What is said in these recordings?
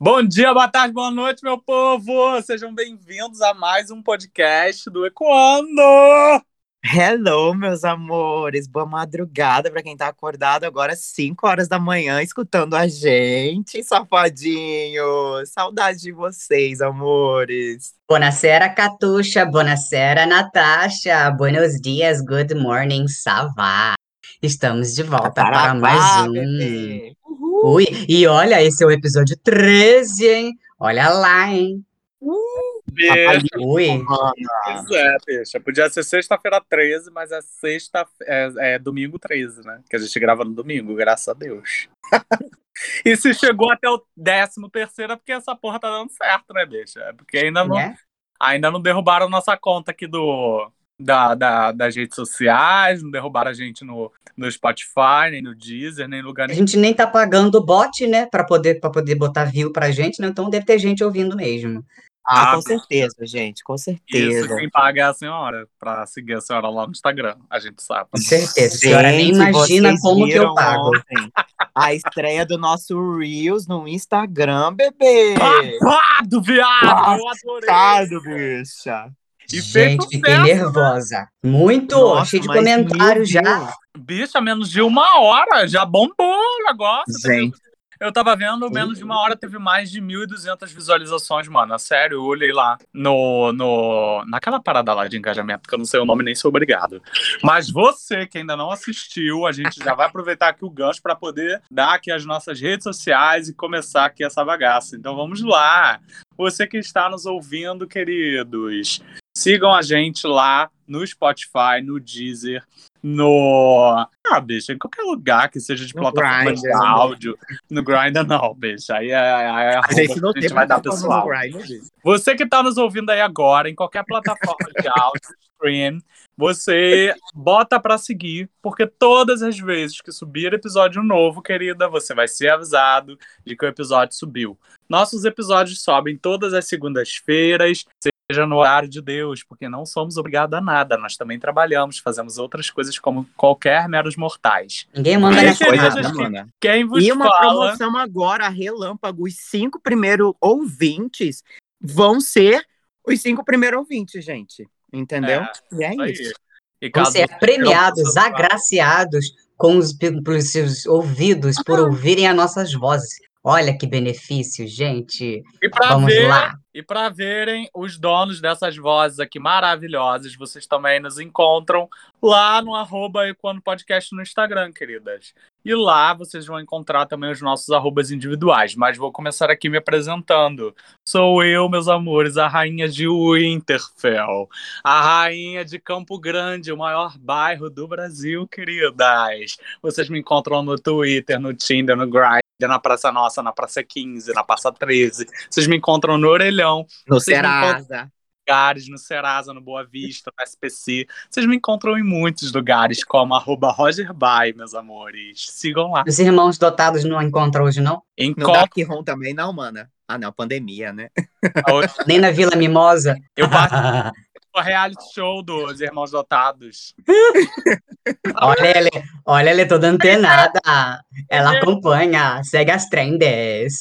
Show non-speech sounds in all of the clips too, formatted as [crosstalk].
Bom dia, boa tarde, boa noite, meu povo! Sejam bem-vindos a mais um podcast do Ecoando! Hello, meus amores. Boa madrugada para quem tá acordado agora às 5 horas da manhã escutando a gente, safadinho. Saudade de vocês, amores. Buonasera, Catuxa. Buonasera, Natasha. Buenos dias, good morning, Savá. Estamos de volta para mais um. bebê. Ui, e olha, esse é o episódio 13, hein? Olha lá, hein? Beijo! Ui, Pois é, bicha. Podia ser sexta-feira 13, mas é sexta, é, é domingo 13, né? Que a gente grava no domingo, graças a Deus. [laughs] e se chegou até o décimo terceiro é porque essa porra tá dando certo, né, bicha? É porque ainda não, né? ainda não derrubaram nossa conta aqui do, da, da- das redes sociais, não derrubaram a gente no, no Spotify, nem no Deezer, nem em lugar A nenhum. gente nem tá pagando o bot, né? Pra poder, pra poder botar view pra gente, né? Então deve ter gente ouvindo mesmo. Ah, Ah, com certeza, gente, com Isso certeza. quem paga é a senhora, pra seguir a senhora lá no Instagram, a gente sabe. Com certeza. A senhora nem imagina como que eu pago. ontem A estreia do nosso Reels no Instagram, bebê. Babado, viado! Eu adorei! Passado, bicha. E Gente, fiquei sucesso. nervosa. Muito! Nossa, cheio de comentários já. views. Bicha, menos de uma hora, já bombou o negócio. Gente, Eu tava vendo, menos de uma hora teve mais de 1.200 visualizações, mano. É Sério, eu olhei lá no, no, naquela parada lá de engajamento, que eu não sei o nome nem sou obrigado. Mas você que ainda não assistiu, a gente já vai aproveitar aqui o gancho para poder dar aqui as nossas redes sociais e começar aqui essa bagaça. Então vamos lá. Você que está nos ouvindo, queridos, sigam a gente lá no Spotify, no Deezer, no. Ah, bicho, em qualquer lugar que seja de No plataforma de Grindr. áudio. No Grindr, não, bicho. Aí é, aí é a gente não tem vai dar pessoal. Grindr. Você que está nos ouvindo aí agora, em qualquer plataforma de áudio, [laughs] stream, você bota para seguir, porque todas as vezes que subir episódio novo, querida, você vai ser avisado de que o episódio subiu. Nossos episódios sobem todas as segundas-feiras, seja no horário de Deus, porque não somos obrigados a nada. Nós também trabalhamos, fazemos outras coisas como qualquer meros mortais. Ninguém manda nessa. Coisa, né, mana? Quem vos E uma fala... promoção agora, relâmpago. Os cinco primeiros ouvintes vão ser os cinco primeiros ouvintes, gente. Entendeu? e é Isso aí. isso. E Vão caso ser premiados, agraciados com os, pelos seus ouvidos por ouvirem as nossas vozes. Olha que benefício, gente. E para Vamos ver, lá. E para verem os donos dessas vozes aqui maravilhosas, vocês também nos encontram lá no arroba Equano Podcast no Instagram, queridas. E lá vocês vão encontrar também os nossos arrobas individuais. Mas vou começar aqui me apresentando. Sou eu, meus amores, a rainha de Winterfell. A rainha de Campo Grande, o maior bairro do Brasil, queridas. Vocês me encontram no Twitter, no Tinder, no Grindr, na Praça Nossa, na Praça 15, na Praça 13. Vocês me encontram no Orelhão, No Vocês Serasa. lugares, no Serasa, no Boa Vista, no SPC. Vocês me encontram em muitos lugares, como arroba RogerBay, meus amores. Sigam lá. Os irmãos dotados não encontram hoje, não? No Encontro Dark Room também não, mana. Ah, não, pandemia, né? [laughs] Nem na Vila Mimosa? Eu [laughs] faço o reality show dos Irmãos Dotados. [laughs] olha, ele, olha, ele é toda antenada. Ela acompanha, segue as trendes.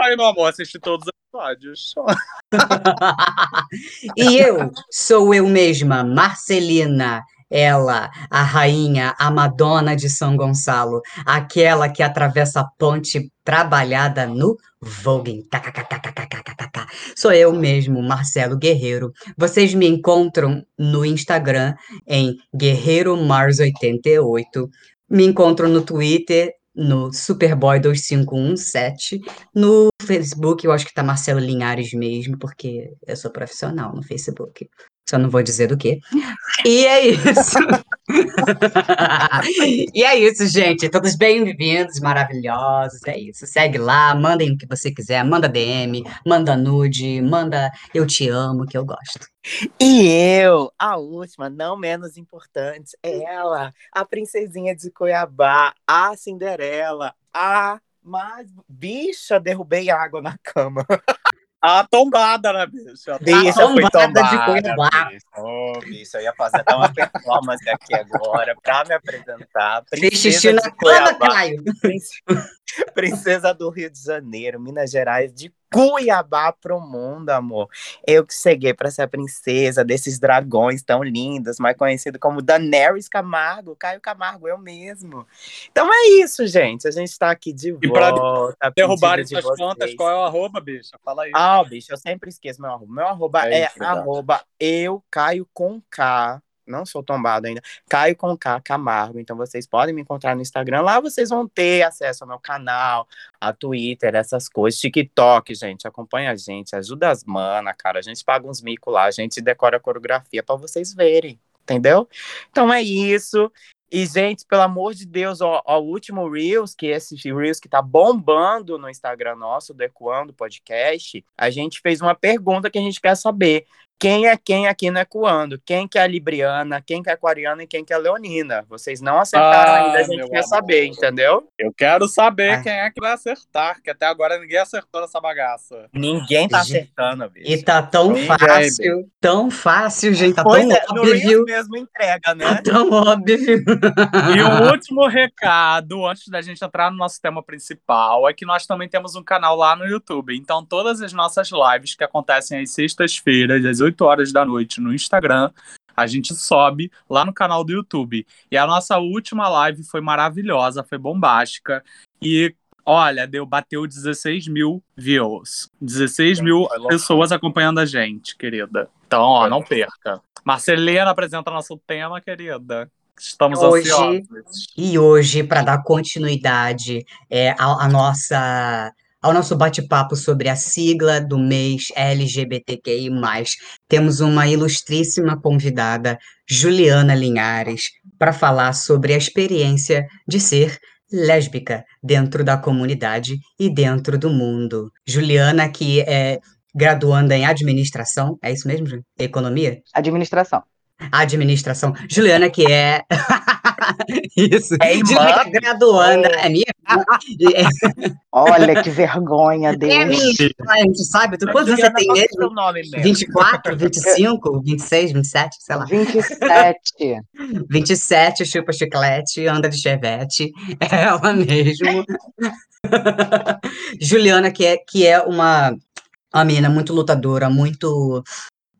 Ai, meu amor, assisti todos os episódios. [laughs] e eu sou eu mesma, Marcelina. Ela, a rainha, a Madonna de São Gonçalo, aquela que atravessa a ponte trabalhada no Vogue. Sou eu mesmo, Marcelo Guerreiro. Vocês me encontram no Instagram em Guerreiro Mars 88. Me encontro no Twitter no Superboy2517. No Facebook, eu acho que tá Marcelo Linhares mesmo, porque eu sou profissional no Facebook. Só não vou dizer do quê. E é isso. [laughs] e é isso, gente. Todos bem-vindos, maravilhosos. É isso. Segue lá, mandem o que você quiser. Manda DM, manda nude, manda eu te amo, que eu gosto. E eu, a última, não menos importante, é ela, a princesinha de Cuiabá, a Cinderela, a mais bicha, derrubei água na cama. [laughs] A tombada, né, bicho? A Bicha, tombada foi tombada, de Cuiabá. bicho. Ô, bicho, eu ia fazer até uma performance aqui agora pra me apresentar. Fez xixi na cama. Caio. [laughs] Prince- [laughs] Princesa do Rio de Janeiro, Minas Gerais, de Cuiabá pro mundo, amor. Eu que cheguei pra ser a princesa desses dragões tão lindos, mais conhecido como Daenerys Camargo, Caio Camargo, eu mesmo. Então é isso, gente. A gente tá aqui de E volta. a Derrubarem pedido de suas contas, qual é o arroba, bicho? Fala aí. Ah, bicho, eu sempre esqueço meu arroba. Meu arroba É é, arroba eu Caio com K. Não sou tombado ainda. Caio com K Camargo. Então vocês podem me encontrar no Instagram. Lá vocês vão ter acesso ao meu canal, a Twitter, essas coisas. TikTok, gente. Acompanha a gente. Ajuda as manas, cara. A gente paga uns micos lá. A gente decora a coreografia pra vocês verem. Entendeu? Então é isso. E, gente, pelo amor de Deus, ó, ó, o último Reels, que esse Reels que tá bombando no Instagram nosso, do Ecoando Podcast, a gente fez uma pergunta que a gente quer saber. Quem é quem aqui no Ecoando? Quem que é a Libriana, quem que é a Aquariana e quem que é a Leonina? Vocês não acertaram Ah, ainda, a gente quer amor. saber, entendeu? Eu quero saber Ah. quem é que vai acertar, que até agora ninguém acertou nessa bagaça. Ninguém tá Gente, acertando, bicho. E tá tão Ninguém, fácil, tão fácil, gente. Tá Pois tão é, no óbvio. mesmo entrega, Tá né? tão óbvio. E o último recado, antes da gente entrar no nosso tema principal, é que nós também temos um canal lá no YouTube. Então, todas as nossas lives que acontecem às sextas-feiras, às 8 horas da noite, no Instagram, a gente sobe lá no canal do YouTube. E a nossa última live foi maravilhosa, foi bombástica. E olha, deu, bateu 16 mil views. 16 mil Foi louco. pessoas acompanhando a gente, querida. Então, ó, não perca. Marcelena apresenta nosso tema, querida. Estamos Hoje- ansiosos. E hoje, para dar continuidade é, à, à nossa, ao nosso bate-papo sobre a sigla do mês LGBTQI, temos uma ilustríssima convidada, Juliana Linhares, para falar sobre a experiência de ser lésbica dentro da comunidade e dentro do mundo. Juliana, que é graduanda em administração, é isso mesmo? Economia? Administração. Administração. Juliana, que é. [laughs] Isso. É irmã, Juliana, que é graduanda. Oh. É minha? É, Olha que vergonha, [laughs] é Deus. minha. A gente sabe. Tu, quantos você Juliana, tem é mesmo? seu nome mesmo? 24, 25, 26, 27, sei lá. 27. 27, chupa chiclete, anda de chevette. [laughs] É ela mesmo. Juliana, que é, que é uma, uma menina muito lutadora, muito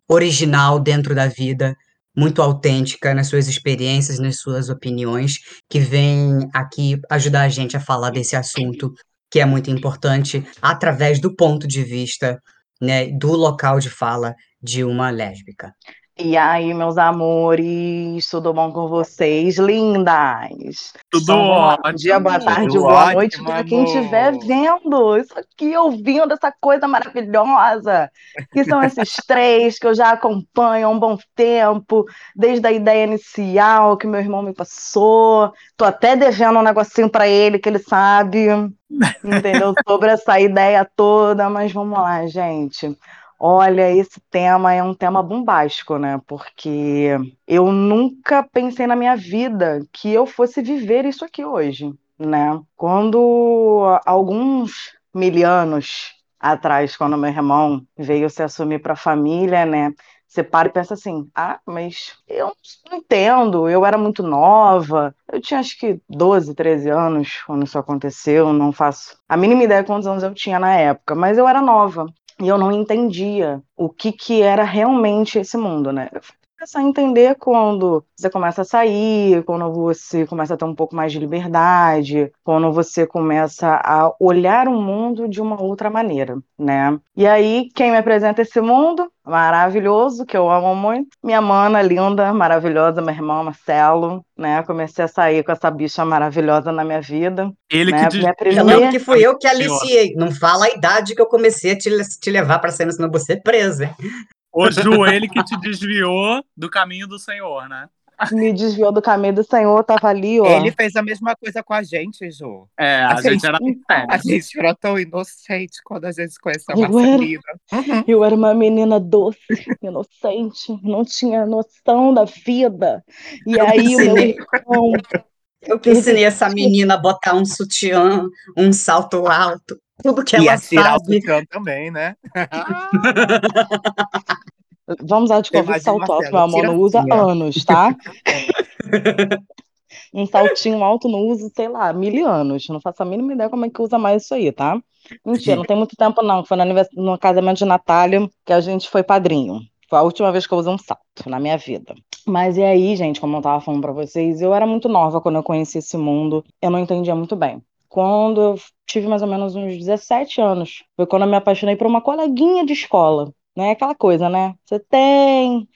original dentro da vida, muito autêntica nas suas experiências, nas suas opiniões, que vem aqui ajudar a gente a falar desse assunto que é muito importante através do ponto de vista, né, do local de fala de uma lésbica. E aí, meus amores, tudo bom com vocês, lindas? Tudo Então. Bom ótimo. dia, boa tarde, boa ótimo, noite para quem estiver vendo isso aqui, ouvindo essa coisa maravilhosa, que são esses [laughs] três que eu já acompanho há um bom tempo, desde a ideia inicial que meu irmão me passou. Tô até devendo um negocinho para ele que ele sabe, entendeu? Sobre essa [laughs] ideia toda, mas vamos lá, gente. Olha, esse tema é um tema bombástico, né? Porque eu nunca pensei na minha vida que eu fosse viver isso aqui hoje, né? Quando alguns mil anos atrás, quando meu irmão veio se assumir para a família, né? Você para e pensa assim: ah, mas eu não entendo, eu era muito nova, eu tinha acho que 12, 13 anos quando isso aconteceu, não faço a mínima ideia de quantos anos eu tinha na época, mas eu era nova e eu não entendia o que que era realmente esse mundo, né? Começar a entender quando você começa a sair, quando você começa a ter um pouco mais de liberdade, quando você começa a olhar o mundo de uma outra maneira, né? E aí, quem me apresenta esse mundo? Maravilhoso, que eu amo muito. Minha mana linda, maravilhosa, meu irmão Marcelo, né? Comecei a sair com essa bicha maravilhosa na minha vida. Ele né? que diz... Minha Eu lembro primeira... que fui eu que aliciei. Não fala a idade que eu comecei a te, te levar para cena, senão você presa. Ju, ele que te desviou do caminho do Senhor, né? me desviou do caminho do Senhor, tava ali, ó. Ele fez a mesma coisa com a gente, Ju. É, a, A gente gente- era A sério. gente era tão inocente quando a gente conheceu a Eu era. Marcelina. Uhum. Eu era uma menina doce, inocente, não tinha noção da vida. E aí o meu irmão, Eu que ensinei essa menina a botar um sutiã, um salto alto, tudo que E ela a tirar o sabe. sutiã também, né? [laughs] vamos lá de imagino salto alto, meu amor, não usa anos, tá? [laughs] Um saltinho alto não usa, sei lá, mil anos. Não faço a mínima ideia como é que usa mais isso aí, tá? Mentira, não tem muito tempo não. Foi no, anivers... no casamento de Natália que a gente foi padrinho. Foi a última vez que eu usei um salto na minha vida. Mas e aí, gente, como eu tava falando pra vocês, eu era muito nova quando eu conheci esse mundo. Eu não entendia muito bem. Quando eu tive mais ou menos uns 17 anos, foi quando eu me apaixonei por uma coleguinha de escola. Né? Aquela coisa, né? Você tem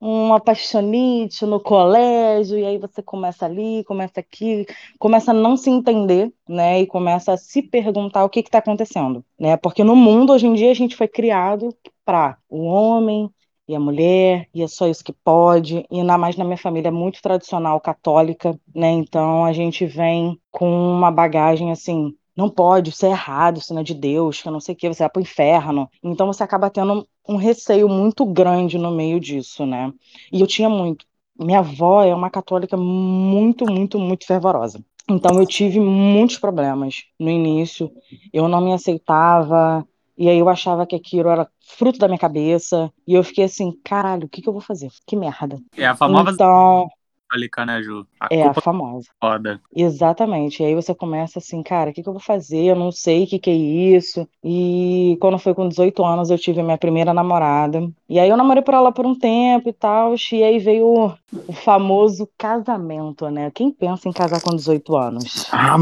uma paixonite no colégio, e aí você começa ali, começa aqui, começa a não se entender, né? E começa a se perguntar o que está acontecendo, né? Porque no mundo, hoje em dia, a gente foi criado para o homem e a mulher, e é só isso que pode, e ainda mais na minha família é muito tradicional católica, né? Então a gente vem com uma bagagem assim. Não pode, isso é errado, isso não é de Deus, que não sei o que, você vai pro inferno. Então você acaba tendo um receio muito grande no meio disso, né? E eu tinha muito. Minha avó é uma católica muito, muito, muito fervorosa. Então eu tive muitos problemas no início. Eu não me aceitava, e aí eu achava que aquilo era fruto da minha cabeça. E eu fiquei assim, caralho, o que que eu vou fazer? Que merda. É a famosa Então, católica, né, Ju? A é a famosa. foda. Exatamente. E aí você começa assim, cara, o que que eu vou fazer? Eu não sei o que que é isso. E quando foi com 18 anos, eu tive a minha primeira namorada. E aí eu namorei por ela por um tempo e tal. E aí veio o, o famoso casamento, né? Quem pensa em casar com 18 anos? Ah,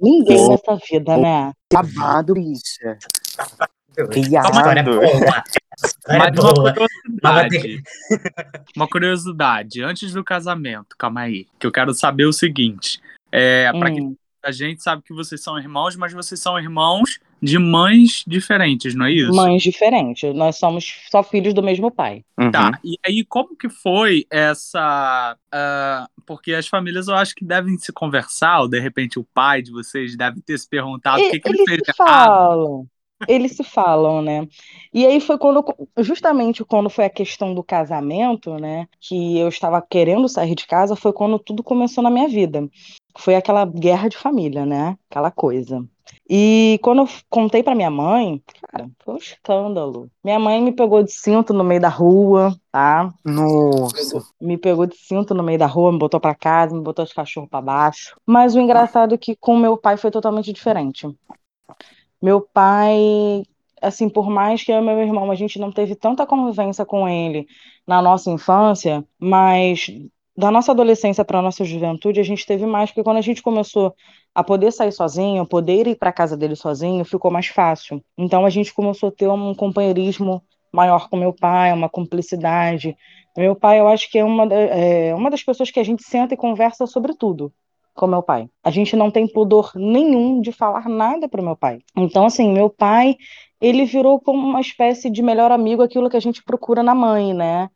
Ninguém Pô. nessa vida, né? babado, bicha. História é boa. História é uma curiosidade. [laughs] uma curiosidade. Antes do casamento, calma aí. Que eu quero saber o seguinte. É, pra quem Hum, a gente sabe que vocês são irmãos, mas vocês são irmãos de mães diferentes, não é isso? mães diferentes. Nós somos só filhos do mesmo pai. Uhum. Tá, e aí como que foi essa. ah, porque as famílias eu acho que devem se conversar, ou de repente o pai de vocês deve ter se perguntado o E- que, que ele eles fez se errado. falam. Eles se falam, né? E aí foi quando, justamente quando foi a questão do casamento, né? Que eu estava querendo sair de casa, foi quando tudo começou na minha vida. Foi aquela guerra de família, né? Aquela coisa. E quando eu contei pra minha mãe, cara, foi um escândalo. Minha mãe me pegou de cinto no meio da rua, tá? Nossa. me pegou de cinto no meio da rua, me botou pra casa, me botou os cachorros pra baixo. Mas o engraçado é que com meu pai foi totalmente diferente. Meu pai, assim, por mais que eu e meu irmão, a gente não teve tanta convivência com ele na nossa infância, mas da nossa adolescência para nossa juventude, a gente teve mais, porque quando a gente começou a poder sair sozinho, poder ir para casa dele sozinho, ficou mais fácil. Então a gente começou a ter um companheirismo maior com meu pai, uma cumplicidade. Meu pai, eu acho que é uma, da- é uma das pessoas que a gente senta e conversa sobre tudo com meu pai. A gente não tem pudor nenhum de falar nada pro meu pai. Então, assim, meu pai, ele virou como uma espécie de melhor amigo, aquilo que a gente procura na mãe, né?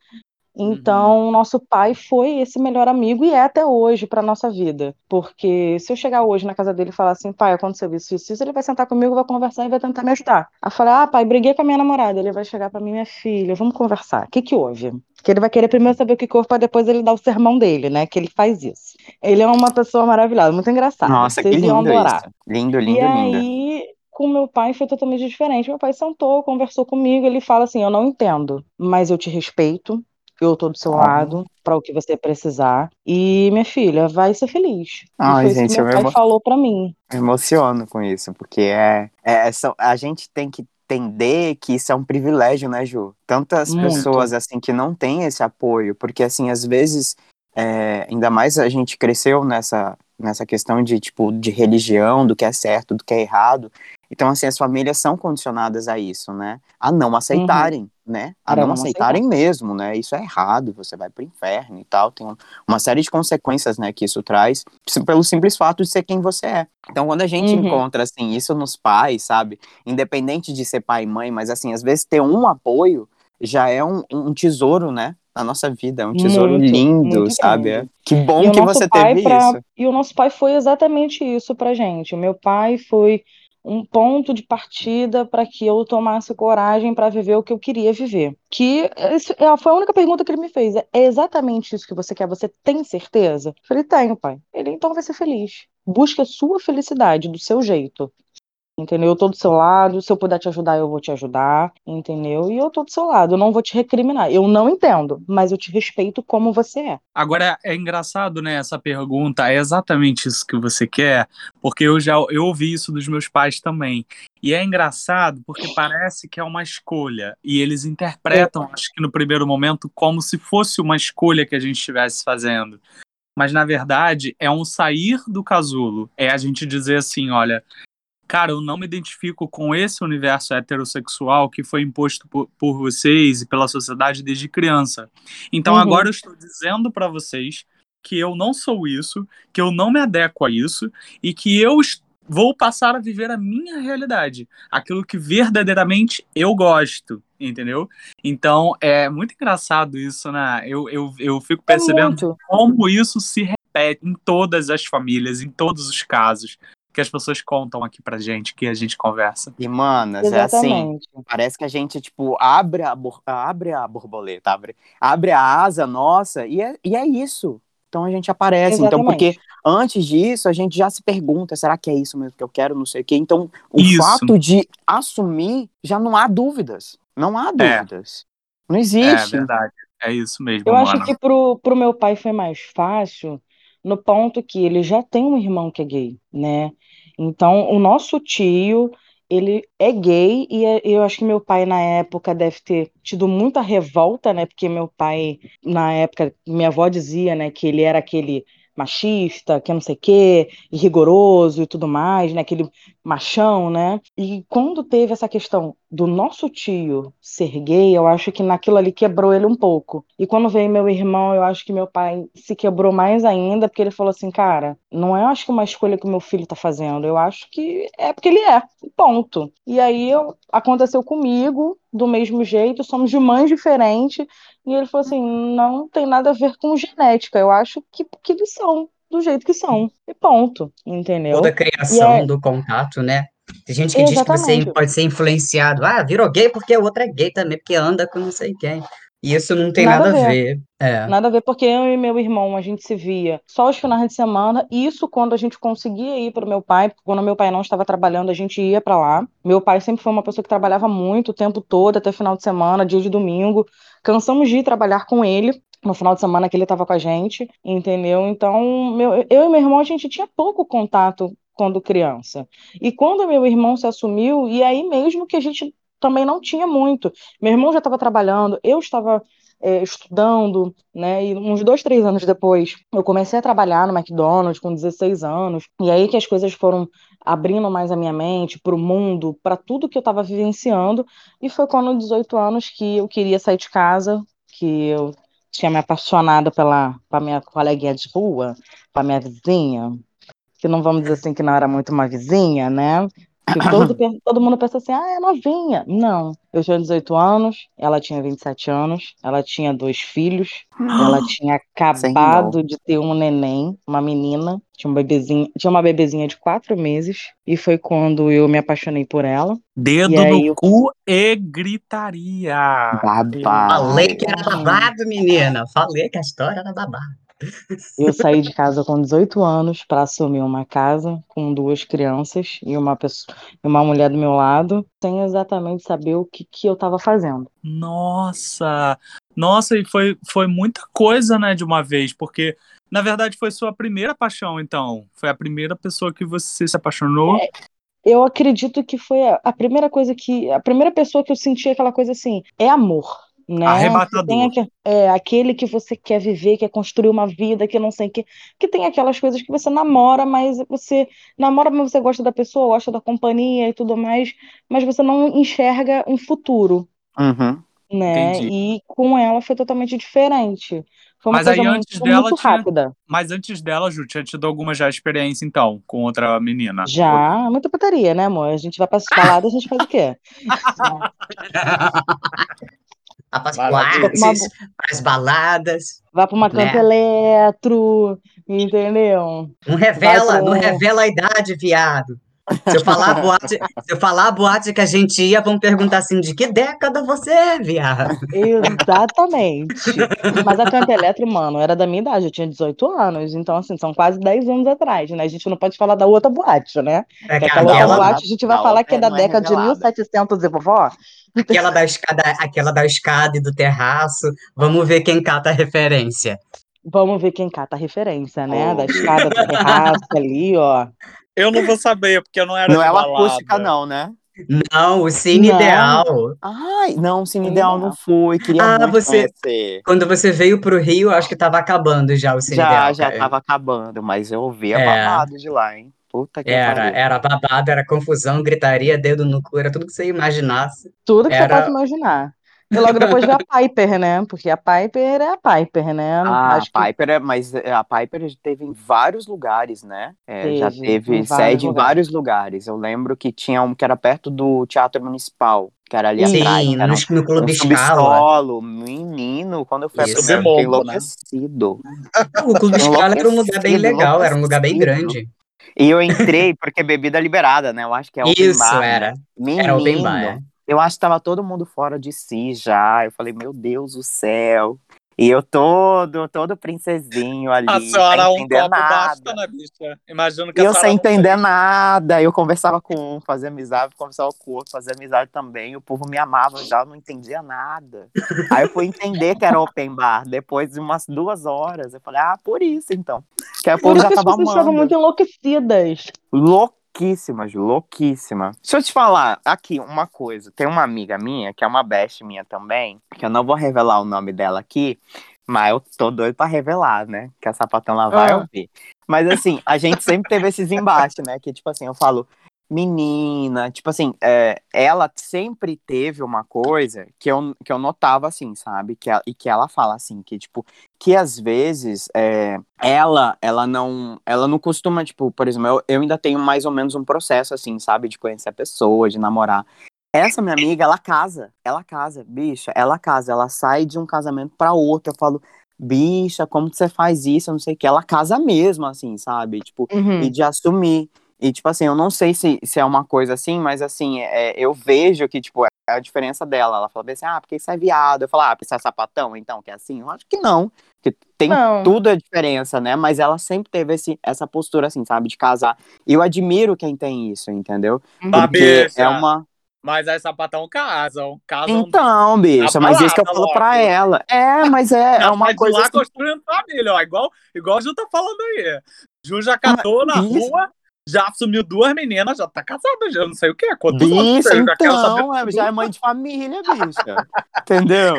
Então, nosso pai foi esse melhor amigo e é até hoje para nossa vida. Porque se eu chegar hoje na casa dele e falar assim, pai, aconteceu isso, isso, isso, ele vai sentar comigo, vai conversar e vai tentar me ajudar. Eu falei, ah, pai, briguei com a minha namorada. Ele vai chegar para mim, minha filha, vamos conversar. O que que houve? Que ele vai querer primeiro saber o que que houve para depois ele dar o sermão dele, né? Que ele faz isso. Ele é uma pessoa maravilhosa, muito engraçada. Nossa, que Vocês iam lindo adorar. isso. Lindo, E lindo, lindo. aí, com meu pai foi totalmente diferente. Meu pai sentou, conversou comigo, ele fala assim: Eu não entendo, mas eu te respeito, eu tô do seu Ah. lado para o que você precisar. E minha filha, vai ser feliz. E Ai, foi isso gente, que eu meu me pai emo- falou para mim. Me emociono com isso, porque é, é são- a gente tem que entender que isso é um privilégio, né, Ju? Tantas Muito. pessoas assim que não têm esse apoio, porque assim, às vezes, é, ainda mais a gente cresceu nessa nessa questão de tipo de religião, do que é certo, do que é errado. Então, assim, as famílias são condicionadas a isso, né? A não aceitarem, né? A não não aceitarem mesmo, né? Isso é errado, você vai pro inferno e tal. Tem um- uma série de consequências, né, que isso traz, pelo simples fato de ser quem você é. Então, quando a gente Uhum. encontra, assim, isso nos pais, sabe? Independente de ser pai e mãe, mas, assim, às vezes ter um apoio já é um, um tesouro, né? Na nossa vida. É um tesouro Muito, lindo, muito sabe? grande. Que bom que você teve pra- isso. E o nosso pai foi exatamente isso pra gente. O meu pai foi um ponto de partida para que eu tomasse coragem para viver o que eu queria viver. Que é, foi a única pergunta que ele me fez. É exatamente isso que você quer? Você tem certeza? Eu falei, tenho, pai. Ele então vai ser feliz. Busque a sua felicidade do seu jeito. Entendeu? Eu tô do seu lado, se eu puder te ajudar, eu vou te ajudar, entendeu? E eu tô do seu lado, eu não vou te recriminar. Eu não entendo, mas eu te respeito como você é. Agora é engraçado, né, essa pergunta, é exatamente isso que você quer? Porque eu já eu ouvi isso dos meus pais também. E é engraçado porque parece que é uma escolha e eles interpretam, acho que no primeiro momento, como se fosse uma escolha que a gente estivesse fazendo. Mas na verdade é um sair do casulo. É a gente dizer assim, olha, cara, eu não me identifico com esse universo heterossexual que foi imposto por, por vocês e pela sociedade desde criança. Então Uhum. agora eu estou dizendo para vocês que eu não sou isso, que eu não me adequo a isso e que eu vou passar a viver a minha realidade, aquilo que verdadeiramente eu gosto, entendeu? Então é muito engraçado isso, né? Eu, eu, eu fico É percebendo muito. como isso se repete em todas as famílias, em todos os casos que as pessoas contam aqui pra gente, que a gente conversa. E, manas, é assim. Exatamente. Parece que a gente, tipo, abre a, abre a borboleta, abre, abre a asa nossa, e é, e é isso. Então a gente aparece. Então, Exatamente. porque antes disso, a gente já se pergunta: será que é isso mesmo que eu quero? Não sei o quê. Então, o Isso. fato de assumir, já não há dúvidas. Não há dúvidas. Não É existe. verdade. É isso mesmo, Eu acho mano. que pro, pro meu pai foi mais fácil no ponto que ele já tem um irmão que é gay, né? Então, o nosso tio, ele é gay e é- eu acho que meu pai na época deve ter tido muita revolta, né? Porque meu pai, na época, minha avó dizia, né, que ele era aquele machista, que não sei o quê, e rigoroso e tudo mais, né? Aquele machão, né? E quando teve essa questão do nosso tio ser gay, eu acho que naquilo ali quebrou ele um pouco. E quando veio meu irmão, eu acho que meu pai se quebrou mais ainda, porque ele falou assim, cara, não é acho que uma escolha que o meu filho tá fazendo, eu acho que é porque ele é, ponto. E aí eu, aconteceu comigo do mesmo jeito, somos de mães diferentes, e ele falou assim, não tem nada a ver com genética, eu acho que, que eles são do jeito que são, e ponto, entendeu? Toda a criação E é- do contato, né? Tem gente que diz que você Exatamente. pode ser influenciado. Ah, virou gay porque o outro é gay também, porque anda com não sei quem. E isso não tem Nada nada, a a ver. É. Nada a ver, porque eu e meu irmão, a gente se via só os finais de semana, isso quando a gente conseguia ir para o meu pai, porque quando meu pai não estava trabalhando, a gente ia para lá. Meu pai sempre foi uma pessoa que trabalhava muito o tempo todo, até final de semana, dia de domingo. Cansamos de ir trabalhar com ele. No final de semana que ele estava com a gente, entendeu? Então, meu, eu e meu irmão, a gente tinha pouco contato quando criança. E quando meu irmão se assumiu, e aí mesmo que a gente também não tinha muito. Meu irmão já estava trabalhando, eu estava é, estudando, né? E uns dois, três anos depois, eu comecei a trabalhar no McDonald's com 16 anos. E aí que as coisas foram abrindo mais a minha mente para o mundo, para tudo que eu estava vivenciando. E foi quando, 18 anos, que eu queria sair de casa, que eu tinha me apaixonado pela, pela minha coleguinha de rua, para minha vizinha, que não vamos dizer assim que não era muito uma vizinha, né? Todo, todo mundo pensa assim, ah, é novinha. Não, eu tinha 18 anos, ela tinha 27 anos, ela tinha dois filhos, ela [gasps] tinha acabado de ter um neném, uma menina, tinha um bebezinho, tinha uma bebezinha de quatro meses, e foi quando eu me apaixonei por ela. Dedo E no eu- cu e gritaria. Babado. Falei que era babado, menina. Falei que a história era babado. Eu saí de casa com 18 anos para assumir uma casa com duas crianças e uma pessoa, e uma mulher do meu lado, sem exatamente saber o que, que eu estava fazendo. Nossa! Nossa, e foi, foi muita coisa, né, de uma vez, porque na verdade foi sua primeira paixão, então. Foi a primeira pessoa que você se apaixonou. Eu acredito que foi a, a primeira coisa que. A primeira pessoa que eu senti aquela coisa assim, é amor. Né? Arrebatador. Que é, aquele que você quer viver, quer construir uma vida, que não sei o que. Que tem aquelas coisas que você namora, mas você namora, mas você gosta da pessoa, gosta da companhia e tudo mais, mas você não enxerga um futuro. Uhum. né? Entendi. E com ela foi totalmente diferente. Foi uma Mas aí coisa antes muito, dela muito tinha- rápida. Mas antes dela, Ju, tinha tido alguma já experiência, então, com outra menina? Já, muita putaria, né, amor? A gente vai para baladas, a gente faz o quê? [laughs] A Maravilha. praxis, as baladas. Vai pra uma Né? canta eletro, entendeu? Não revela, pro- não revela a idade, viado. Se eu falar a [laughs] boate, se eu falar a boate que a gente ia, vão perguntar assim, de que década você é, viado? Exatamente. Mas a canta eletro, mano, era da minha idade, eu tinha 18 anos. Então, assim, são quase 10 anos atrás, né? A gente não pode falar da outra boate, né? É Que que aquela outra boate, a gente vai falar que é da é década de revelada. 1700 e vovó. aquela da escada, aquela da escada e do terraço. Vamos ver quem cata a referência. Vamos ver quem cata a referência, né? Oh. Da escada do terraço ali, ó. [laughs] Eu não vou saber, porque eu não era Não de é uma balada. acústica, não, né? Não, o cine Não. ideal. Ai, não, Cine Cine Ideal Ideal. não fui. Queria Ah, muito você- conhecer. Quando você veio pro Rio, acho que tava acabando já o cine Já, ideal. já cara. tava acabando, mas eu ouvia É. babado de lá, hein? Puta que Era, pariu. era babado, era confusão, gritaria, dedo no cu, era tudo que você imaginasse. Tudo que Era- você pode imaginar. E logo depois veio a [laughs] Piper, né? Porque a Piper é a Piper, né? Ah, Acho que a Piper, é- mas a Piper teve em vários lugares, né? É, já Teve, teve em vários sede em lugares. vários lugares. Eu lembro que tinha um que era perto do Teatro Municipal, que era ali Sim, atrás. Sim, que no, um, no Clube um subsolo. Menino, quando eu fui a Isso. primeira, eu fiquei né? enlouquecido. O Clube [laughs] Escala era um lugar bem legal, era um lugar bem grande. E eu entrei porque bebida liberada, né? Eu acho que é open Isso, bar, era. né? Menino, Era open bar. Eu acho que tava todo mundo fora de si já. Eu falei, meu Deus do céu. E eu todo, todo princesinho ali, A senhora, sem um entender copo nada. basta, né, bicha? Imagino que E a eu sem não entender fez. nada. Eu conversava com um, fazia amizade, conversava com o outro, fazia amizade também. O povo me amava já, eu não entendia nada. Aí eu fui entender que era open bar depois de umas duas horas. Eu falei, ah, por isso então. Que aí o povo já que as tava pessoas estavam amando. muito enlouquecidas. Louquíssima, Ju, louquíssima. Deixa eu te falar aqui uma coisa. Tem uma amiga minha, que é uma best minha também, que eu não vou revelar o nome dela aqui, mas eu tô doido pra revelar, né? Que a sapatão lá vai Ah. ouvir. Mas assim, a gente sempre teve esses embates, né? Que tipo assim, eu falo, menina, tipo assim, é, ela sempre teve uma coisa que eu, que eu notava assim, sabe? Que ela- e que ela fala assim, que tipo, que às vezes é, ela ela não ela não costuma tipo por exemplo eu, eu ainda tenho mais ou menos um processo assim sabe de conhecer a pessoa de namorar essa minha amiga ela casa ela casa bicha ela casa ela sai de um casamento para outro eu falo bicha como que você faz isso eu não sei o que ela casa mesmo assim sabe tipo Uhum. e de assumir. E, tipo assim, eu não sei se, se é uma coisa assim, mas assim, é, eu vejo que, tipo, é a diferença dela. Ela fala assim, ah, porque isso é viado. Eu falo, ah, porque isso é sapatão, então, que é assim? Eu acho que não. Que tem Não. tudo a diferença, né? Mas ela sempre teve esse, essa postura, assim, sabe, de casar. E eu admiro quem tem isso, entendeu? Tá, Porque bicha. é uma. Mas as sapatão casam. Casam Então, bicha, Na mas isso que eu falo pra lógico. ela. É, mas é, é uma coisa lá assim. construindo família, ó. Igual, igual a Ju tá falando aí. Ju já catou na isso. rua, já assumiu duas meninas, já tá casada, já não sei o quê. Quantos anos Bicha, tem? Eu já então, é, já é mãe de família, bicha. [laughs] Entendeu?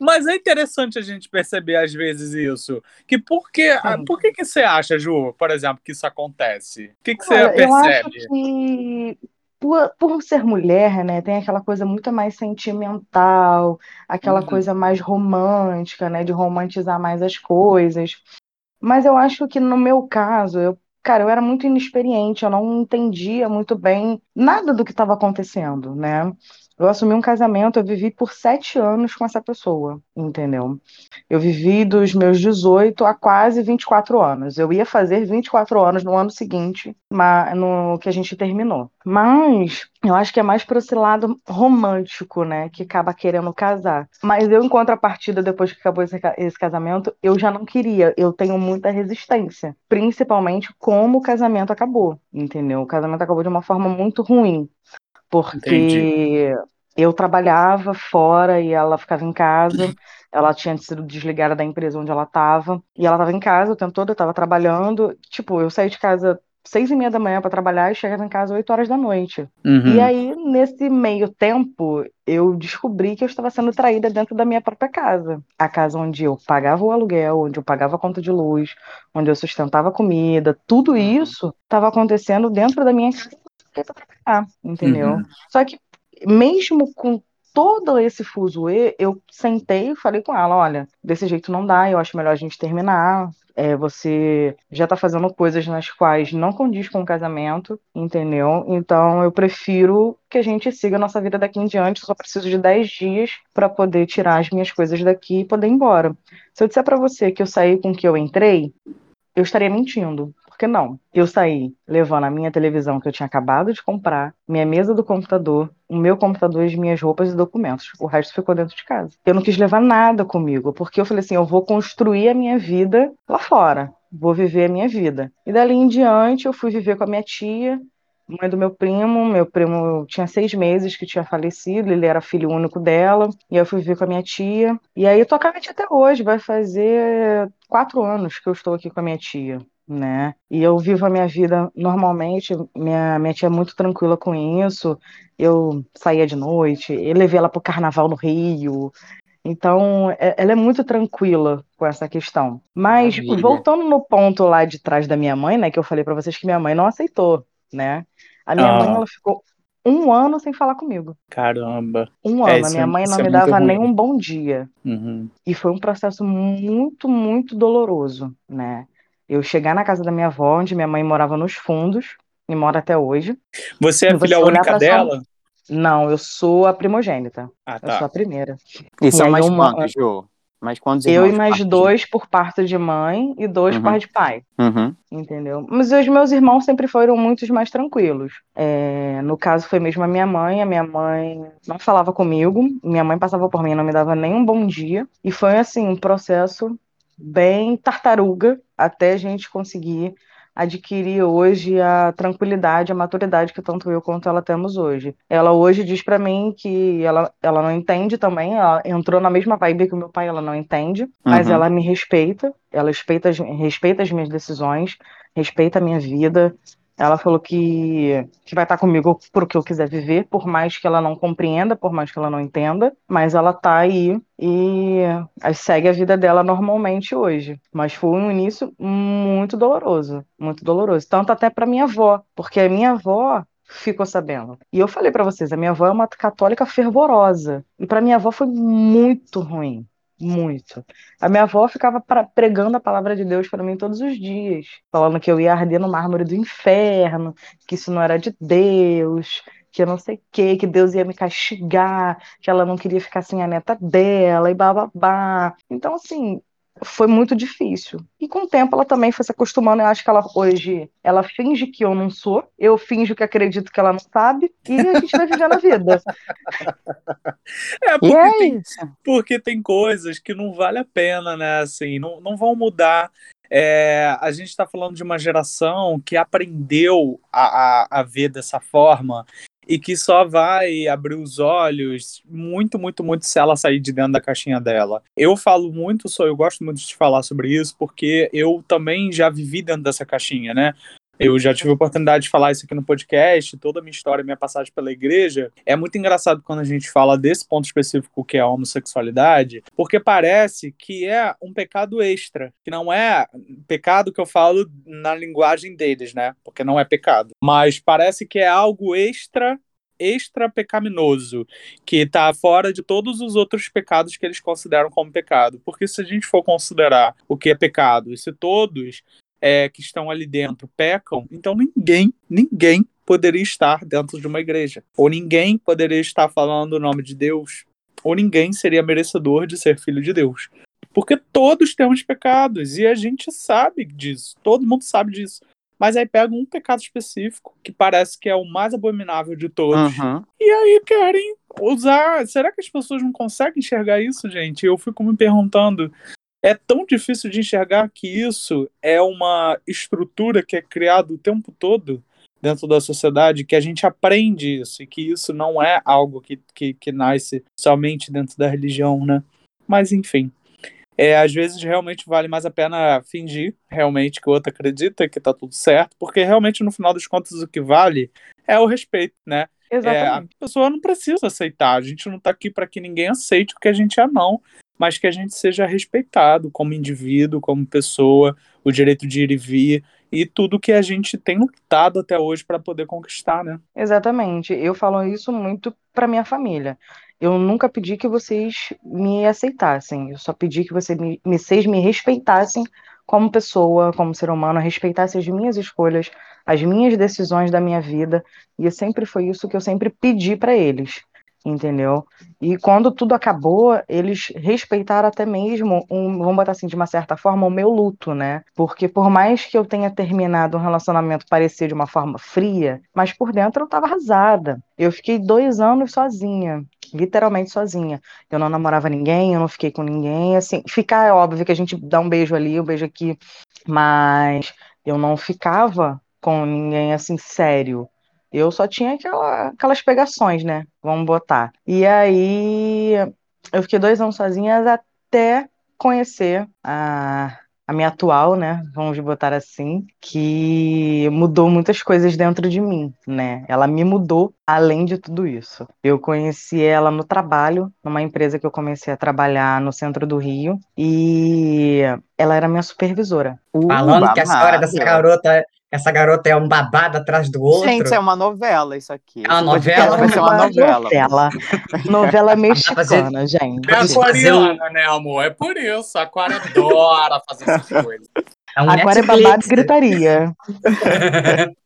Mas é interessante a gente perceber às vezes isso. Que por que, ah, Sim. por que, que você acha, Ju, por exemplo, que isso acontece? O que, que você Olha, eu acho percebe? que por, por ser mulher, né, tem aquela coisa muito mais sentimental, aquela Uhum. coisa mais romântica, né, de romantizar mais as coisas. Mas eu acho que no meu caso, eu, cara, eu era muito inexperiente, eu não entendia muito bem nada do que estava acontecendo, né? Eu assumi um casamento, eu vivi por sete anos com essa pessoa, entendeu? Eu vivi dos meus 18 a quase 24 anos. Eu ia fazer 24 anos no ano seguinte, no que a gente terminou. Mas eu acho que é mais para esse lado romântico, né? Que acaba querendo casar. Mas eu, em contrapartida, depois que acabou esse, ca- esse casamento, eu já não queria. Eu tenho muita resistência. Principalmente como o casamento acabou, entendeu? O casamento acabou de uma forma muito ruim. Porque eu trabalhava fora e ela ficava em casa. Ela tinha sido desligada da empresa onde ela estava. E ela estava em casa o tempo todo, eu estava trabalhando. Tipo, eu saí de casa seis e meia da manhã para trabalhar e chegava em casa oito horas da noite. Uhum. E aí, nesse meio tempo, eu descobri que eu estava sendo traída dentro da minha própria casa. A casa onde eu pagava o aluguel, onde eu pagava a conta de luz, onde eu sustentava comida, tudo isso estava acontecendo dentro da minha casa para trabalhar, entendeu? Uhum. Só que mesmo com todo esse fuzuê, eu sentei e falei com ela, olha, desse jeito não dá, eu acho melhor a gente terminar. É, você já tá fazendo coisas nas quais não condiz com o casamento, entendeu? Então eu prefiro que a gente siga a nossa vida daqui em diante. Eu só preciso de 10 dias para poder tirar as minhas coisas daqui e poder ir embora. Se eu disser para você que eu saí com que eu entrei, eu estaria mentindo. Porque não, eu saí levando a minha televisão que eu tinha acabado de comprar, minha mesa do computador, o meu computador, as minhas roupas e documentos. O resto ficou dentro de casa. Eu não quis levar nada comigo, porque eu falei assim: eu vou construir a minha vida lá fora, vou viver a minha vida. E dali em diante eu fui viver com a minha tia, mãe do meu primo. Meu primo tinha seis meses que tinha falecido, ele era filho único dela. E eu fui viver com a minha tia. E aí eu tô com a minha tia até hoje, vai fazer quatro anos que eu estou aqui com a minha tia né? E eu vivo a minha vida normalmente, minha, minha tia é muito tranquila com isso. Eu saía de noite, eu levei ela pro carnaval no Rio. Então, é, ela é muito tranquila com essa questão. Mas, Maravilha. voltando no ponto lá de trás da minha mãe, né? Que eu falei para vocês que minha mãe não aceitou, né? A minha Ah. mãe, ela ficou um ano sem falar comigo. Caramba. Um É, ano. a minha é- mãe não é me dava ruim. nem um bom dia. Uhum. E foi um processo muito, muito doloroso, né? Eu chegar na casa da minha avó, onde minha mãe morava nos fundos, e mora até hoje. Você é filha única pra sua- dela? Não, eu sou a primogênita. Ah, Eu sou tá. a primeira. E são mais uma- quantos, Jô? Mais quantos Eu e mais parte de- dois por parte de mãe e dois Uhum. por parte de pai. Uhum. Entendeu? Mas os meus irmãos sempre foram muitos mais tranquilos. É, no caso, foi mesmo a minha mãe. A minha mãe não falava comigo. Minha mãe passava por mim, não me dava nem um bom dia. E foi, assim, um processo bem tartaruga até a gente conseguir adquirir hoje a tranquilidade, a maturidade que tanto eu quanto ela temos hoje. Ela hoje diz pra mim que ela, ela não entende também, ela entrou na mesma vibe que o meu pai, ela não entende, mas Uhum. ela me respeita, ela respeita as, respeita as minhas decisões, respeita a minha vida. Ela falou que, que vai estar comigo por que eu quiser viver, por mais que ela não compreenda, por mais que ela não entenda, mas ela tá aí e segue a vida dela normalmente hoje. Mas foi um início muito doloroso, muito doloroso. Tanto até para minha avó, porque a minha avó ficou sabendo. E eu falei para vocês, a minha avó é uma católica fervorosa. E para minha avó foi muito ruim. Muito. A minha avó ficava pregando a palavra de Deus para mim todos os dias, falando que eu ia arder no mármore do inferno, que isso não era de Deus, que eu não sei o quê, que Deus ia me castigar, que ela não queria ficar sem a neta dela e bababá. Então, assim, foi muito difícil. E com o tempo ela também foi se acostumando. Eu acho que ela hoje, ela finge que eu não sou, eu finjo que acredito que ela não sabe, e a gente vai vivendo a vida. [laughs] É, porque é tem, porque tem coisas que não vale a pena, né? Assim, não, não vão mudar. É, a gente está falando de uma geração que aprendeu a, a, a ver dessa forma e que só vai abrir os olhos muito, muito, muito se ela sair de dentro da caixinha dela. Eu falo muito, só eu gosto muito de falar sobre isso porque eu também já vivi dentro dessa caixinha, né? Eu já tive a oportunidade de falar isso aqui no podcast, toda a minha história, minha passagem pela igreja. É muito engraçado quando a gente fala desse ponto específico que é a homossexualidade, porque parece que é um pecado extra, que não é pecado que eu falo na linguagem deles, né? Porque não é pecado. Mas parece que é algo extra extra pecaminoso, que está fora de todos os outros pecados que eles consideram como pecado. Porque se a gente for considerar o que é pecado, e se todos é, que estão ali dentro pecam, então ninguém, ninguém poderia estar dentro de uma igreja. Ou ninguém poderia estar falando o nome de Deus. Ou ninguém seria merecedor de ser filho de Deus. Porque todos temos pecados e a gente sabe disso. Todo mundo sabe disso. Mas aí pega um pecado específico, que parece que é o mais abominável de todos, Uhum. e aí querem usar. Será que as pessoas não conseguem enxergar isso, gente? Eu fico me perguntando. É tão difícil de enxergar que isso é uma estrutura que é criada o tempo todo dentro da sociedade, que a gente aprende isso, e que isso não é algo que, que, que nasce somente dentro da religião, né? Mas enfim. É, às vezes realmente vale mais a pena fingir realmente que o outro acredita que tá tudo certo, porque realmente no final das contas o que vale é o respeito, né? É, a Exatamente. pessoa não precisa aceitar. A gente não tá aqui para que ninguém aceite o que a gente é, não. Mas que a gente seja respeitado como indivíduo, como pessoa, o direito de ir e vir e tudo que a gente tem lutado até hoje para poder conquistar, né? Exatamente. Eu falo isso muito para minha família. eu nunca pedi que vocês me aceitassem. Eu só pedi que vocês me, vocês me respeitassem como pessoa, como ser humano, respeitassem as minhas escolhas, as minhas decisões da minha vida. E sempre foi isso que eu sempre pedi para eles entendeu? E quando tudo acabou, eles respeitaram até mesmo, um, vamos botar assim, de uma certa forma, o meu luto, né? Porque por mais que eu tenha terminado um relacionamento parecer de uma forma fria, mas por dentro eu tava arrasada. Eu fiquei dois anos sozinha, literalmente sozinha. Eu não namorava ninguém, eu não fiquei com ninguém, assim, ficar é óbvio que a gente dá um beijo ali, um beijo aqui, mas eu não ficava com ninguém assim sério. Eu só tinha aquela, aquelas pegações, né? Vamos botar. E aí eu fiquei dois anos sozinha até conhecer a, a minha atual, né? Vamos botar assim, que mudou muitas coisas dentro de mim, né? Ela me mudou além de tudo isso. Eu conheci ela no trabalho, numa empresa que eu comecei a trabalhar no centro do Rio, e ela era minha supervisora. Falando que a história dessa garota essa garota é um babado atrás do outro. Gente, é uma novela isso aqui. É uma novela? Vai ser uma novela. Novela, novela [laughs] mexicana, gente. É aquariana, né, amor? É por isso. A Aquária adora fazer essas coisas. É um Agora é babado e gritaria. [laughs]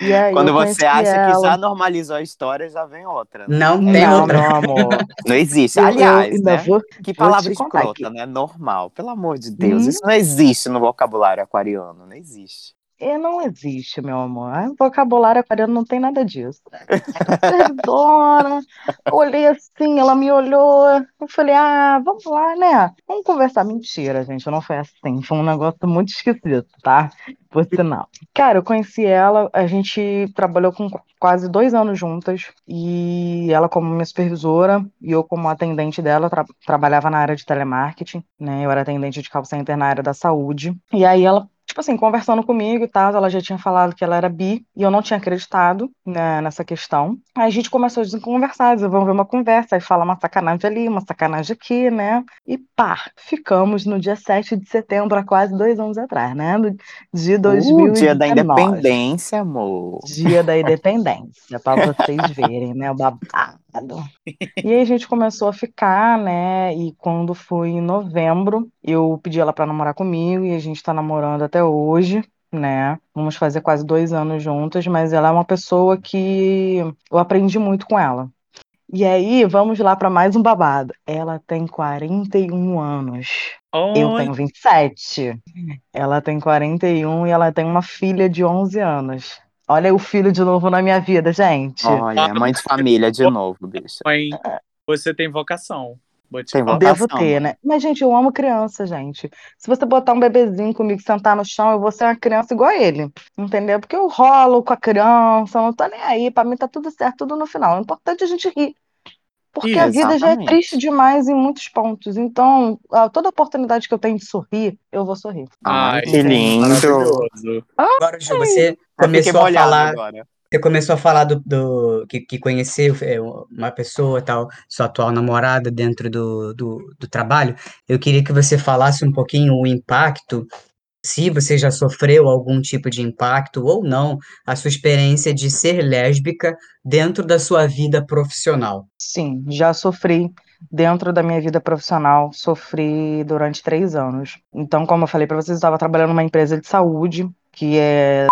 E aí, Quando você acha que ela. já normalizou a história, já vem outra. né? Não tem Não, outra. meu amor. Não existe. Eu- [laughs] eu Aliás, né? vou- Que palavra escrota, aqui. né? Normal. Pelo amor de Deus. Hum. Isso não existe no vocabulário aquariano. Não existe. É, não existe, meu amor. Vocabulário aquariano não tem nada disso. Perdona. Olhei assim, ela me olhou. Eu falei, ah, vamos lá, né? Vamos conversar. Mentira, gente, não foi assim. Foi um negócio muito esquisito, tá? Por sinal. Cara, eu conheci ela, a gente trabalhou com quase dois anos juntas. E ela como minha supervisora e eu como atendente dela, tra- trabalhava na área de telemarketing, né? Eu era atendente de call center na área da saúde. E aí ela tipo assim, conversando comigo e tal, ela já tinha falado que ela era bi, e eu não tinha acreditado né, nessa questão. Aí a gente começou a conversar, desenvolver uma conversa, aí fala uma sacanagem ali, uma sacanagem aqui, né? E pá, ficamos no dia 7 de setembro, há quase dois anos atrás, né? No, de 2019. Uh, dia da independência, amor. Dia da independência, pra vocês verem, né? O babado. E aí a gente começou a ficar, né? E quando foi em novembro, eu pedi ela pra namorar comigo e a gente tá namorando até hoje, né? Vamos fazer quase dois anos juntas, mas ela é uma pessoa que eu aprendi muito com ela. E aí, vamos lá pra mais um babado. Ela tem 41 anos. Eu Oi. tenho 27. Ela tem 41 e ela tem uma filha de 11 anos. Olha o filho de novo na minha vida, gente. Olha, mãe de família de novo, bicho. Mãe, você tem vocação. Te Tem falar. Devo vocação, ter, né? Mas, gente, eu amo criança, gente. Se você botar um bebezinho comigo e sentar no chão, eu vou ser uma criança igual a ele. Entendeu? Porque eu rolo com a criança, não tô nem aí. Pra mim tá tudo certo, tudo no final. O importante é a gente rir. Porque a vida já é triste demais em muitos pontos. Então, a- toda oportunidade que eu tenho de sorrir, eu vou sorrir. Ai, Ai, que lindo. Maravilhoso. Agora, Ju, você começou a falar, agora. você começou a falar do, do- que, que conheceu é, uma pessoa, tal, sua atual namorada dentro do, do, do trabalho. Eu queria que você falasse um pouquinho o impacto, se você já sofreu algum tipo de impacto ou não, a sua experiência de ser lésbica dentro da sua vida profissional. Sim, já sofri dentro da minha vida profissional, sofri durante três anos. Então, como eu falei para vocês, eu estava trabalhando numa empresa de saúde, que é.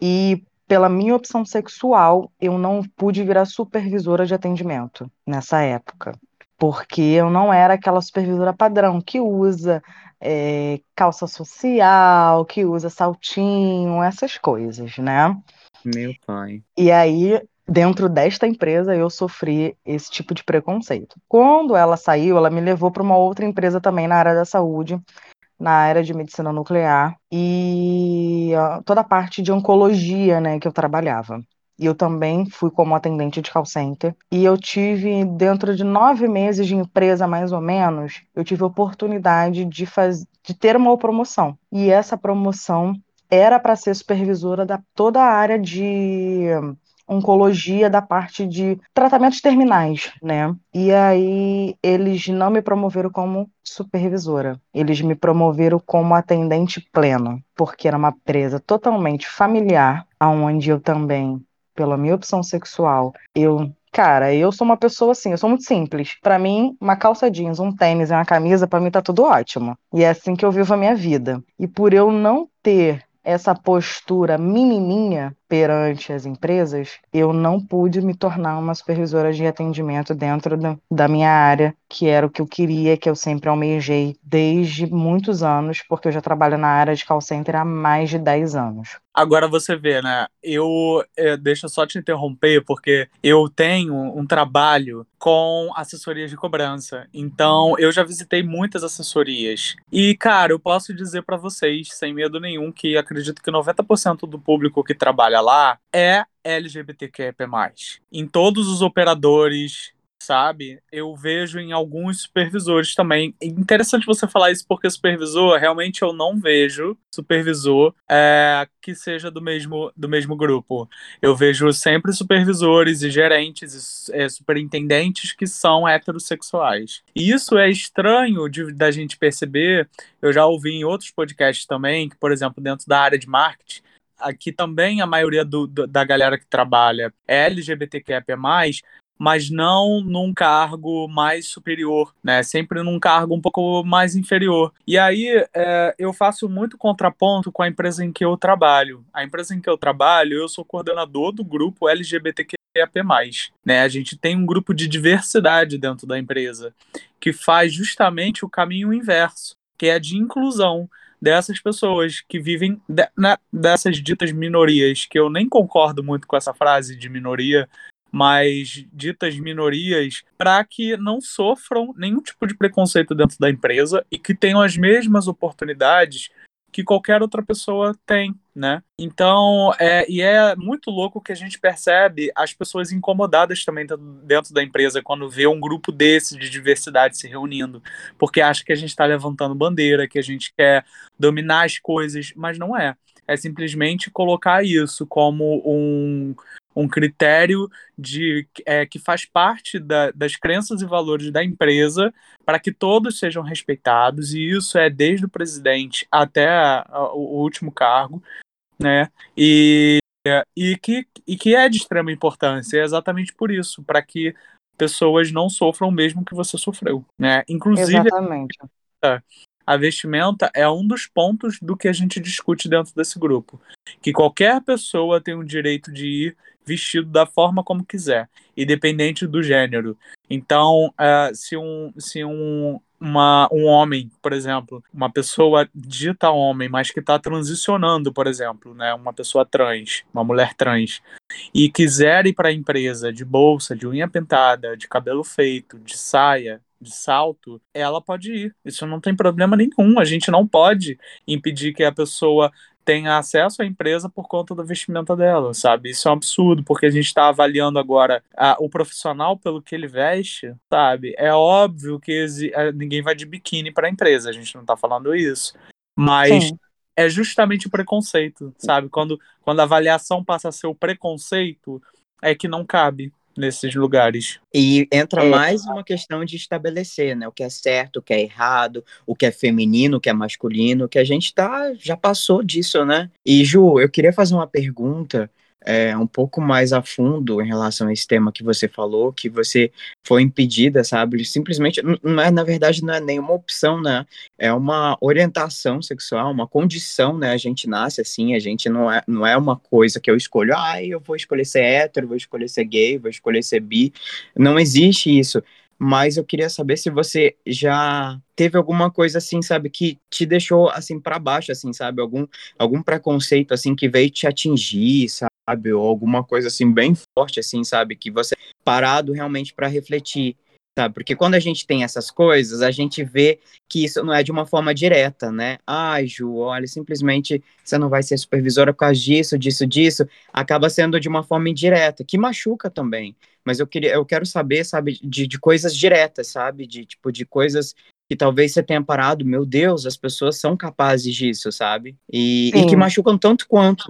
E pela minha opção sexual, eu não pude virar supervisora de atendimento nessa época. Porque eu não era aquela supervisora padrão que usa eh, calça social, que usa saltinho, essas coisas, né? Meu pai. E aí, dentro desta empresa, eu sofri esse tipo de preconceito. Quando ela saiu, ela me levou para uma outra empresa também na área da saúde, na área de medicina nuclear e ah, toda a parte de oncologia, né, que eu trabalhava. E eu também fui como atendente de call center. E eu tive, dentro de nove meses de empresa, mais ou menos, eu tive a oportunidade de, faz... de ter uma promoção. E essa promoção era para ser supervisora da toda a área de oncologia da parte de tratamentos terminais, né? E aí eles não me promoveram como supervisora, eles me promoveram como atendente pleno, porque era uma empresa totalmente familiar, aonde eu também, pela minha opção sexual, eu Cara, eu sou uma pessoa assim, eu sou muito simples. Pra mim, uma calça jeans, um tênis e uma camisa, pra mim tá tudo ótimo. E é assim que eu vivo a minha vida. E por eu não ter essa postura menininha perante as empresas, eu não pude me tornar uma supervisora de atendimento dentro da, da minha área, que era o que eu queria, que eu sempre almejei desde muitos anos, porque eu já trabalho na área de call center há mais de 10 anos. Agora você vê, né? Eu, é, deixa eu só te interromper, porque eu tenho um trabalho com assessorias de cobrança. Então, eu já visitei muitas assessorias. E, cara, eu posso dizer para vocês, sem medo nenhum, que acredito que 90% do público que trabalha lá é LGBTQIA+. Em todos os operadores, sabe? Eu vejo em alguns supervisores também. É interessante você falar isso porque supervisor, realmente eu não vejo supervisor é, que seja do mesmo, do mesmo grupo. Eu vejo sempre supervisores e gerentes e é, superintendentes que são heterossexuais. E isso é estranho de, da gente perceber. Eu já ouvi em outros podcasts também, que, por exemplo, dentro da área de marketing, aqui também a maioria do, do, da galera que trabalha é LGBTQIA+, mas não num cargo mais superior, né? Sempre num cargo um pouco mais inferior. E aí é, eu faço muito contraponto com a empresa em que eu trabalho. A empresa em que eu trabalho, eu sou coordenador do grupo LGBTQIAP+. Né? A gente tem um grupo de diversidade dentro da empresa que faz justamente o caminho inverso, que é de inclusão dessas pessoas que vivem de, dessas ditas minorias, que eu nem concordo muito com essa frase de minoria, mas ditas minorias, para que não sofram nenhum tipo de preconceito dentro da empresa e que tenham as mesmas oportunidades que qualquer outra pessoa tem, né? Então, é, e é muito louco que a gente percebe as pessoas incomodadas também dentro da empresa quando vê um grupo desse de diversidade se reunindo, porque acha que a gente está levantando bandeira, que a gente quer dominar as coisas, mas não é. É simplesmente colocar isso como um, um critério de é, que faz parte da, das crenças e valores da empresa para que todos sejam respeitados e isso é desde o presidente até a, a, o último cargo, né? E, e, que, e que é de extrema importância, é exatamente por isso, para que pessoas não sofram o mesmo que você sofreu, né? Inclusive, Exatamente. a vestimenta é um dos pontos do que a gente discute dentro desse grupo, que qualquer pessoa tem o direito de ir vestido da forma como quiser, independente do gênero. Então, uh, se, um, se um, uma, um homem, por exemplo, uma pessoa dita homem, mas que está transicionando, por exemplo, né, uma pessoa trans, uma mulher trans, e quiser ir para a empresa de bolsa, de unha pintada, de cabelo feito, de saia, de salto, ela pode ir. Isso não tem problema nenhum. A gente não pode impedir que a pessoa tenha acesso à empresa por conta da vestimenta dela, sabe? Isso é um absurdo, porque a gente está avaliando agora a, o profissional pelo que ele veste, sabe? É óbvio que é, ninguém vai de biquíni para a empresa, a gente não está falando isso. Mas Sim. é justamente o preconceito, sabe? Quando, quando a avaliação passa a ser o preconceito, é que não cabe nesses lugares. E entra é. mais uma questão de estabelecer, né? O que é certo, o que é errado, o que é feminino, o que é masculino, que a gente tá, já passou disso, né? E Ju, eu queria fazer uma pergunta é, um pouco mais a fundo em relação a esse tema que você falou, que você foi impedida, sabe? Simplesmente, não é, na verdade, não é nenhuma opção, né? É uma orientação sexual, uma condição, né? A gente nasce assim, a gente não é, não é uma coisa que eu escolho, ah, eu vou escolher ser hétero, vou escolher ser gay, vou escolher ser bi. Não existe isso mas eu queria saber se você já teve alguma coisa assim, sabe, que te deixou assim para baixo, assim, sabe, algum algum preconceito assim que veio te atingir, sabe, ou alguma coisa assim bem forte, assim, sabe, que você parado realmente para refletir, sabe, porque quando a gente tem essas coisas, a gente vê que isso não é de uma forma direta, né? Ai, Ju, olha, simplesmente você não vai ser supervisora por causa disso, disso, disso, acaba sendo de uma forma indireta, que machuca também. Mas eu queria, eu quero saber, sabe, de, de coisas diretas, sabe, de tipo de coisas que talvez você tenha parado, meu Deus, as pessoas são capazes disso, sabe? E, e que machucam tanto quanto,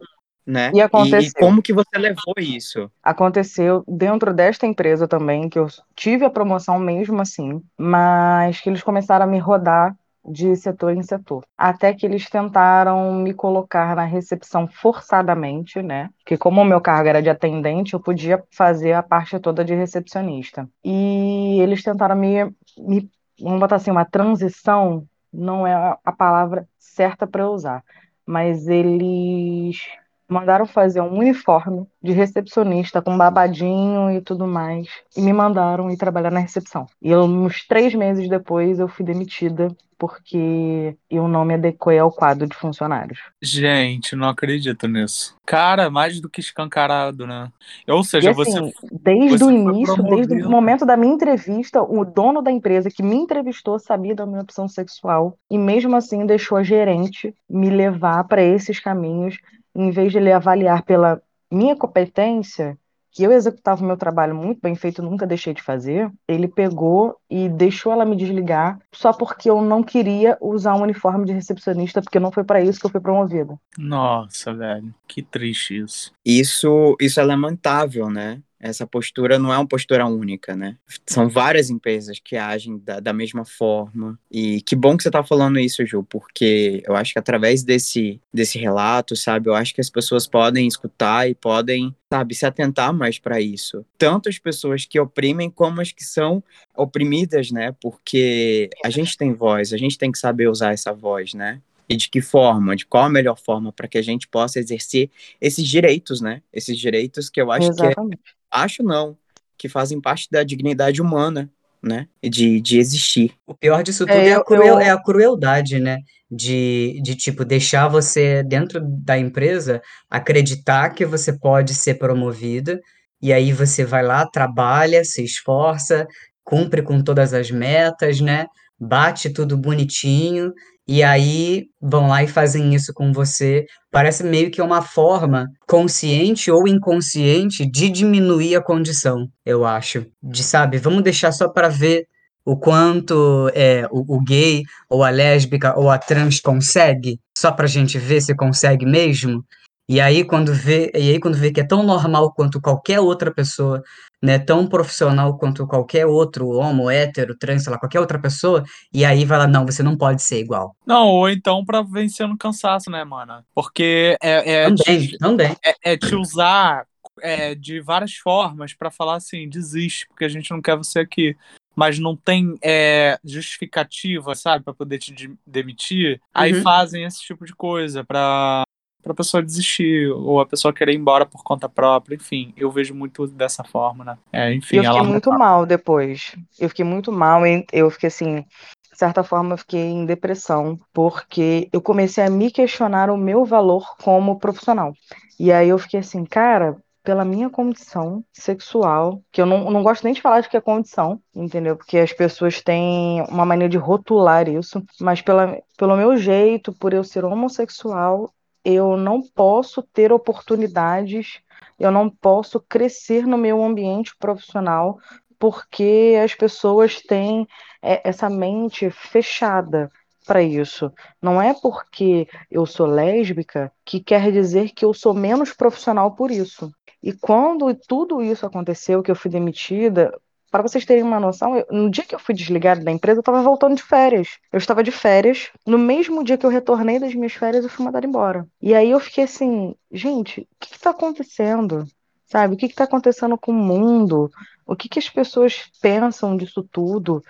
né? E, aconteceu. e como que você levou isso? Aconteceu dentro desta empresa também, que eu tive a promoção mesmo assim, mas que eles começaram a me rodar de setor em setor. Até que eles tentaram me colocar na recepção forçadamente, né? Porque como o meu cargo era de atendente, eu podia fazer a parte toda de recepcionista. E eles tentaram me, me vamos botar assim, uma transição, não é a palavra certa para usar, mas eles mandaram fazer um uniforme de recepcionista com babadinho e tudo mais. E me mandaram ir trabalhar na recepção. E eu, uns três meses depois eu fui demitida porque eu não me adequei ao quadro de funcionários. Gente, não acredito nisso. Cara, mais do que escancarado, né? Ou seja, e, assim, você. Desde você o início, desde o momento da minha entrevista, o dono da empresa que me entrevistou sabia da minha opção sexual e mesmo assim deixou a gerente me levar para esses caminhos em vez de ele avaliar pela minha competência, que eu executava o meu trabalho muito bem feito, nunca deixei de fazer, ele pegou e deixou ela me desligar só porque eu não queria usar um uniforme de recepcionista, porque não foi para isso que eu fui promovida. Nossa, velho, que triste isso. Isso, isso é lamentável, né? Essa postura não é uma postura única, né? São várias empresas que agem da, da mesma forma. E que bom que você está falando isso, Ju, porque eu acho que através desse, desse relato, sabe, eu acho que as pessoas podem escutar e podem, sabe, se atentar mais para isso. Tanto as pessoas que oprimem como as que são oprimidas, né? Porque a gente tem voz, a gente tem que saber usar essa voz, né? e de que forma, de qual a melhor forma para que a gente possa exercer esses direitos, né? Esses direitos que eu acho Exatamente. que é, acho não, que fazem parte da dignidade humana, né? De, de existir. O pior disso tudo É, é, a cruel- eu- é a crueldade, né? De, de, tipo, deixar você dentro da empresa acreditar que você pode ser promovida, e aí você vai lá, trabalha, se esforça, cumpre com todas as metas, né? Bate tudo bonitinho, e aí vão lá e fazem isso com você. Parece meio que uma forma consciente ou inconsciente de diminuir a condição, eu acho. De, sabe, vamos deixar só para ver o quanto é, o, o gay, ou a lésbica, ou a trans consegue, só pra gente ver se consegue mesmo. E aí quando vê, e aí quando vê que é tão normal quanto qualquer outra pessoa, né, tão profissional quanto qualquer outro homo, hétero, trans, sei lá, qualquer outra pessoa, e aí vai lá, não, você não pode ser igual. Não, ou então pra vencer no cansaço, né, mana? Porque é, é, Também, te, também. é, é te usar é, de várias formas pra falar assim, desiste, porque a gente não quer você aqui. Mas não tem é, justificativa, sabe, pra poder te de- demitir. Aí Uhum. fazem esse tipo de coisa pra, pra pessoa desistir, ou a pessoa querer ir embora por conta própria. Enfim, eu vejo muito dessa forma, né? É, enfim, eu fiquei ela muito mal depois. Eu fiquei muito mal, e eu fiquei assim, de certa forma, eu fiquei em depressão, porque eu comecei a me questionar o meu valor como profissional. E aí eu fiquei assim, cara, pela minha condição sexual, que eu não, não gosto nem de falar de que é condição, entendeu? Porque as pessoas têm uma maneira de rotular isso, mas pela, pelo meu jeito, por eu ser homossexual, eu não posso ter oportunidades eu não posso crescer no meu ambiente profissional porque as pessoas têm é, essa mente fechada para isso. Não é porque eu sou lésbica que quer dizer que eu sou menos profissional por isso. E quando tudo isso aconteceu, que eu fui demitida, para vocês terem uma noção, eu- no dia que eu fui desligada da empresa, eu estava voltando de férias. Eu estava de férias. No mesmo dia que eu retornei das minhas férias, eu fui mandada embora. E aí eu fiquei assim, gente, o que está acontecendo? Sabe? O que está acontecendo com o mundo? O que, que as pessoas pensam disso tudo?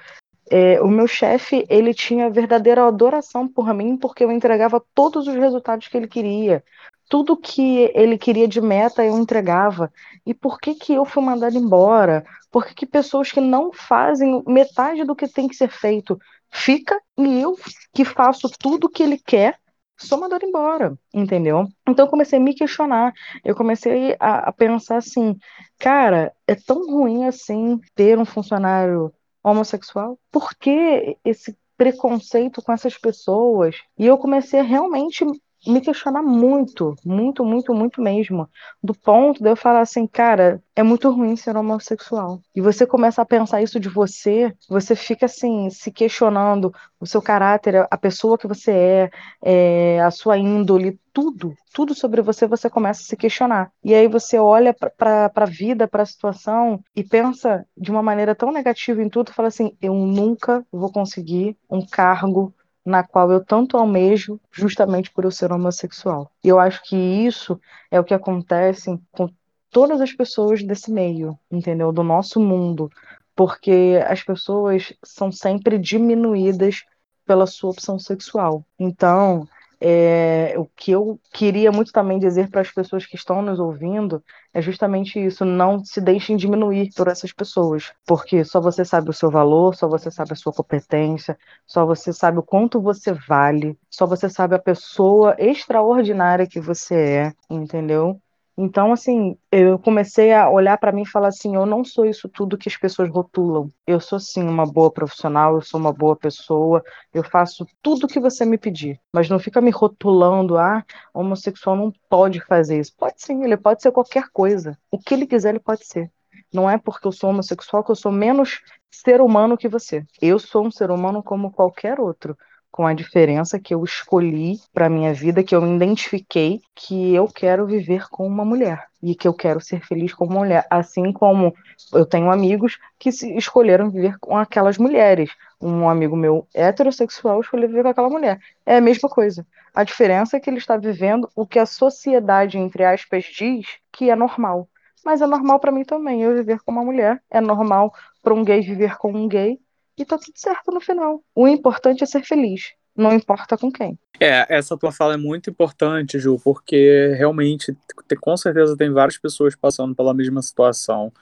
É, o meu chefe, ele tinha verdadeira adoração por mim, porque eu entregava todos os resultados que ele queria. Tudo que ele queria de meta, eu entregava. E por que que eu fui mandada embora? Por que que pessoas que não fazem metade do que tem que ser feito fica e eu que faço tudo que ele quer sou mandada embora, entendeu? Então eu comecei a me questionar. Eu comecei a, a pensar assim, cara, é tão ruim assim ter um funcionário homossexual? Por que esse preconceito com essas pessoas? E eu comecei a realmente me questionar muito, muito, muito, muito mesmo. Do ponto de eu falar assim, cara, é muito ruim ser homossexual. E você começa a pensar isso de você, você fica assim, se questionando o seu caráter, a pessoa que você é, é, a sua índole, tudo, tudo sobre você, você começa a se questionar. E aí você olha para a vida, para a situação e pensa de uma maneira tão negativa em tudo, fala assim: eu nunca vou conseguir um cargo na qual eu tanto almejo, justamente por eu ser homossexual. E eu acho que isso é o que acontece com todas as pessoas desse meio, entendeu? Do nosso mundo, porque as pessoas são sempre diminuídas pela sua opção sexual. Então, é, o que eu queria muito também dizer para as pessoas que estão nos ouvindo é justamente isso: não se deixem diminuir por essas pessoas, porque só você sabe o seu valor, só você sabe a sua competência, só você sabe o quanto você vale, só você sabe a pessoa extraordinária que você é, entendeu? Então, assim, eu comecei a olhar para mim e falar assim: eu não sou isso tudo que as pessoas rotulam. Eu sou, sim, uma boa profissional, eu sou uma boa pessoa, eu faço tudo que você me pedir. Mas não fica me rotulando, ah, homossexual não pode fazer isso. Pode sim, ele pode ser qualquer coisa. O que ele quiser, ele pode ser. Não é porque eu sou homossexual que eu sou menos ser humano que você. Eu sou um ser humano como qualquer outro com a diferença que eu escolhi para minha vida, que eu identifiquei que eu quero viver com uma mulher e que eu quero ser feliz com uma mulher, assim como eu tenho amigos que escolheram viver com aquelas mulheres. Um amigo meu heterossexual escolheu viver com aquela mulher. É a mesma coisa. A diferença é que ele está vivendo o que a sociedade, entre aspas, diz que é normal. Mas é normal para mim também eu viver com uma mulher. É normal para um gay viver com um gay e tá tudo certo no final. O importante é ser feliz, não importa com quem. É, essa tua fala é muito importante, Ju, porque realmente, com certeza, tem várias pessoas passando pela mesma situação.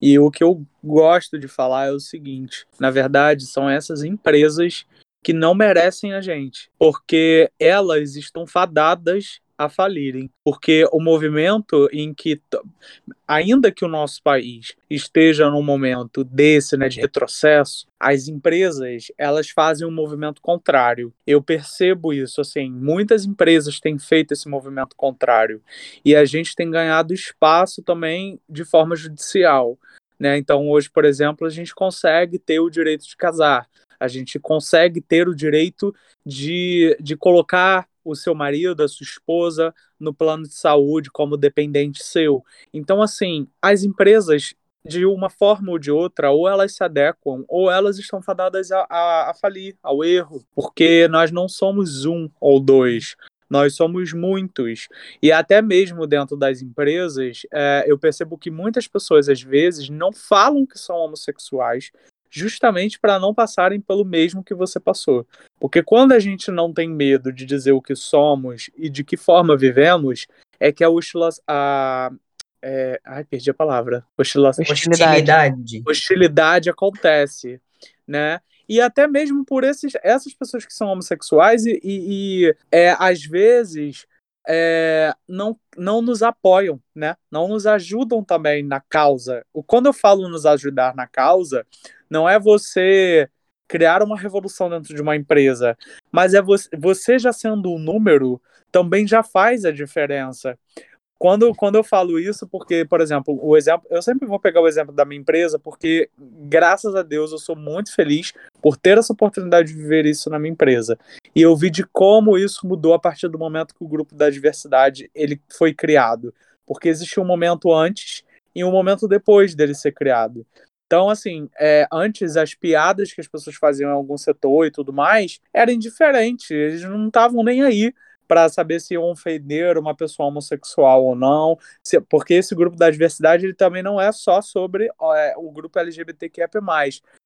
E o que eu gosto de falar é o seguinte: na verdade, são essas empresas que não merecem a gente, porque elas estão fadadas a falirem, porque o movimento em que, ainda que o nosso país esteja num momento desse, né, de retrocesso, as empresas elas fazem um movimento contrário. Eu percebo isso, assim, muitas empresas têm feito esse movimento contrário e a gente tem ganhado espaço também de forma judicial. Né? Então, hoje, por exemplo, a gente consegue ter o direito de casar, a gente consegue ter o direito de, de colocar o seu marido, a sua esposa no plano de saúde como dependente seu. Então, assim, as empresas, de uma forma ou de outra, ou elas se adequam, ou elas estão fadadas a, a, a falir, ao erro, porque nós não somos um ou dois. Nós somos muitos. E até mesmo dentro das empresas, é, eu percebo que muitas pessoas, às vezes, não falam que são homossexuais, justamente para não passarem pelo mesmo que você passou. Porque quando a gente não tem medo de dizer o que somos e de que forma vivemos, é que a oscilação. A... É... Ai, perdi a palavra. Oscilação. Hostilidade. Hostilidade acontece, né? E até mesmo por esses, essas pessoas que são homossexuais e, e, e é, às vezes é, não, não nos apoiam, né? Não nos ajudam também na causa. Quando eu falo nos ajudar na causa, não é você criar uma revolução dentro de uma empresa, mas é você, você já sendo um número também já faz a diferença. Quando, quando eu falo isso, porque, por exemplo, o exemplo, eu sempre vou pegar o exemplo da minha empresa, porque graças a Deus eu sou muito feliz por ter essa oportunidade de viver isso na minha empresa. E eu vi de como isso mudou a partir do momento que o grupo da diversidade ele foi criado, porque existiu um momento antes e um momento depois dele ser criado. Então, assim, é, antes as piadas que as pessoas faziam em algum setor e tudo mais eram indiferentes, eles não estavam nem aí para saber se iam ofender uma pessoa homossexual ou não, se, porque esse grupo da diversidade ele também não é só sobre é, o grupo LGBTQIA+,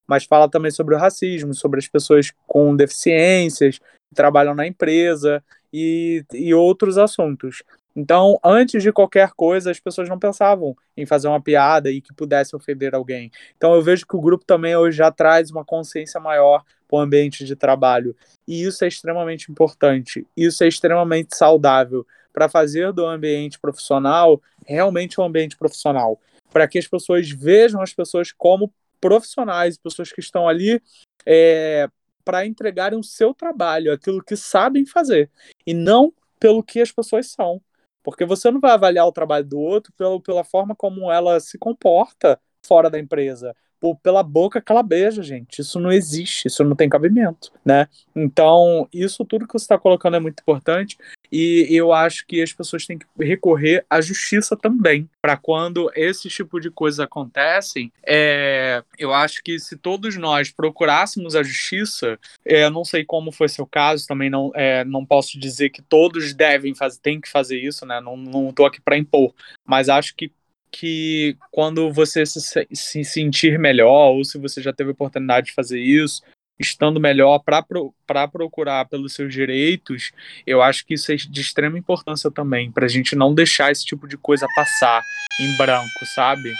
mas fala também sobre o racismo, sobre as pessoas com deficiências que trabalham na empresa e, e outros assuntos. Então, antes de qualquer coisa, as pessoas não pensavam em fazer uma piada e que pudesse ofender alguém. Então, eu vejo que o grupo também hoje já traz uma consciência maior para o ambiente de trabalho. E isso é extremamente importante. Isso é extremamente saudável para fazer do ambiente profissional realmente um ambiente profissional. Para que as pessoas vejam as pessoas como profissionais, pessoas que estão ali é, para entregarem o seu trabalho, aquilo que sabem fazer, e não pelo que as pessoas são. Porque você não vai avaliar o trabalho do outro pelo, pela forma como ela se comporta fora da empresa. Pela boca que ela beija, gente. Isso não existe, isso não tem cabimento, né? Então, isso tudo que você está colocando é muito importante e eu acho que as pessoas têm que recorrer à justiça também, para quando esse tipo de coisas acontecem. É, eu acho que se todos nós procurássemos a justiça, é, não sei como foi seu caso, também não, é, não posso dizer que todos devem fazer, tem que fazer isso, né? Não, não aqui para impor, mas acho que que quando você se, se sentir melhor, ou se você já teve a oportunidade de fazer isso, estando melhor para pro, procurar pelos seus direitos, eu acho que isso é de extrema importância também, para a gente não deixar esse tipo de coisa passar em branco, sabe?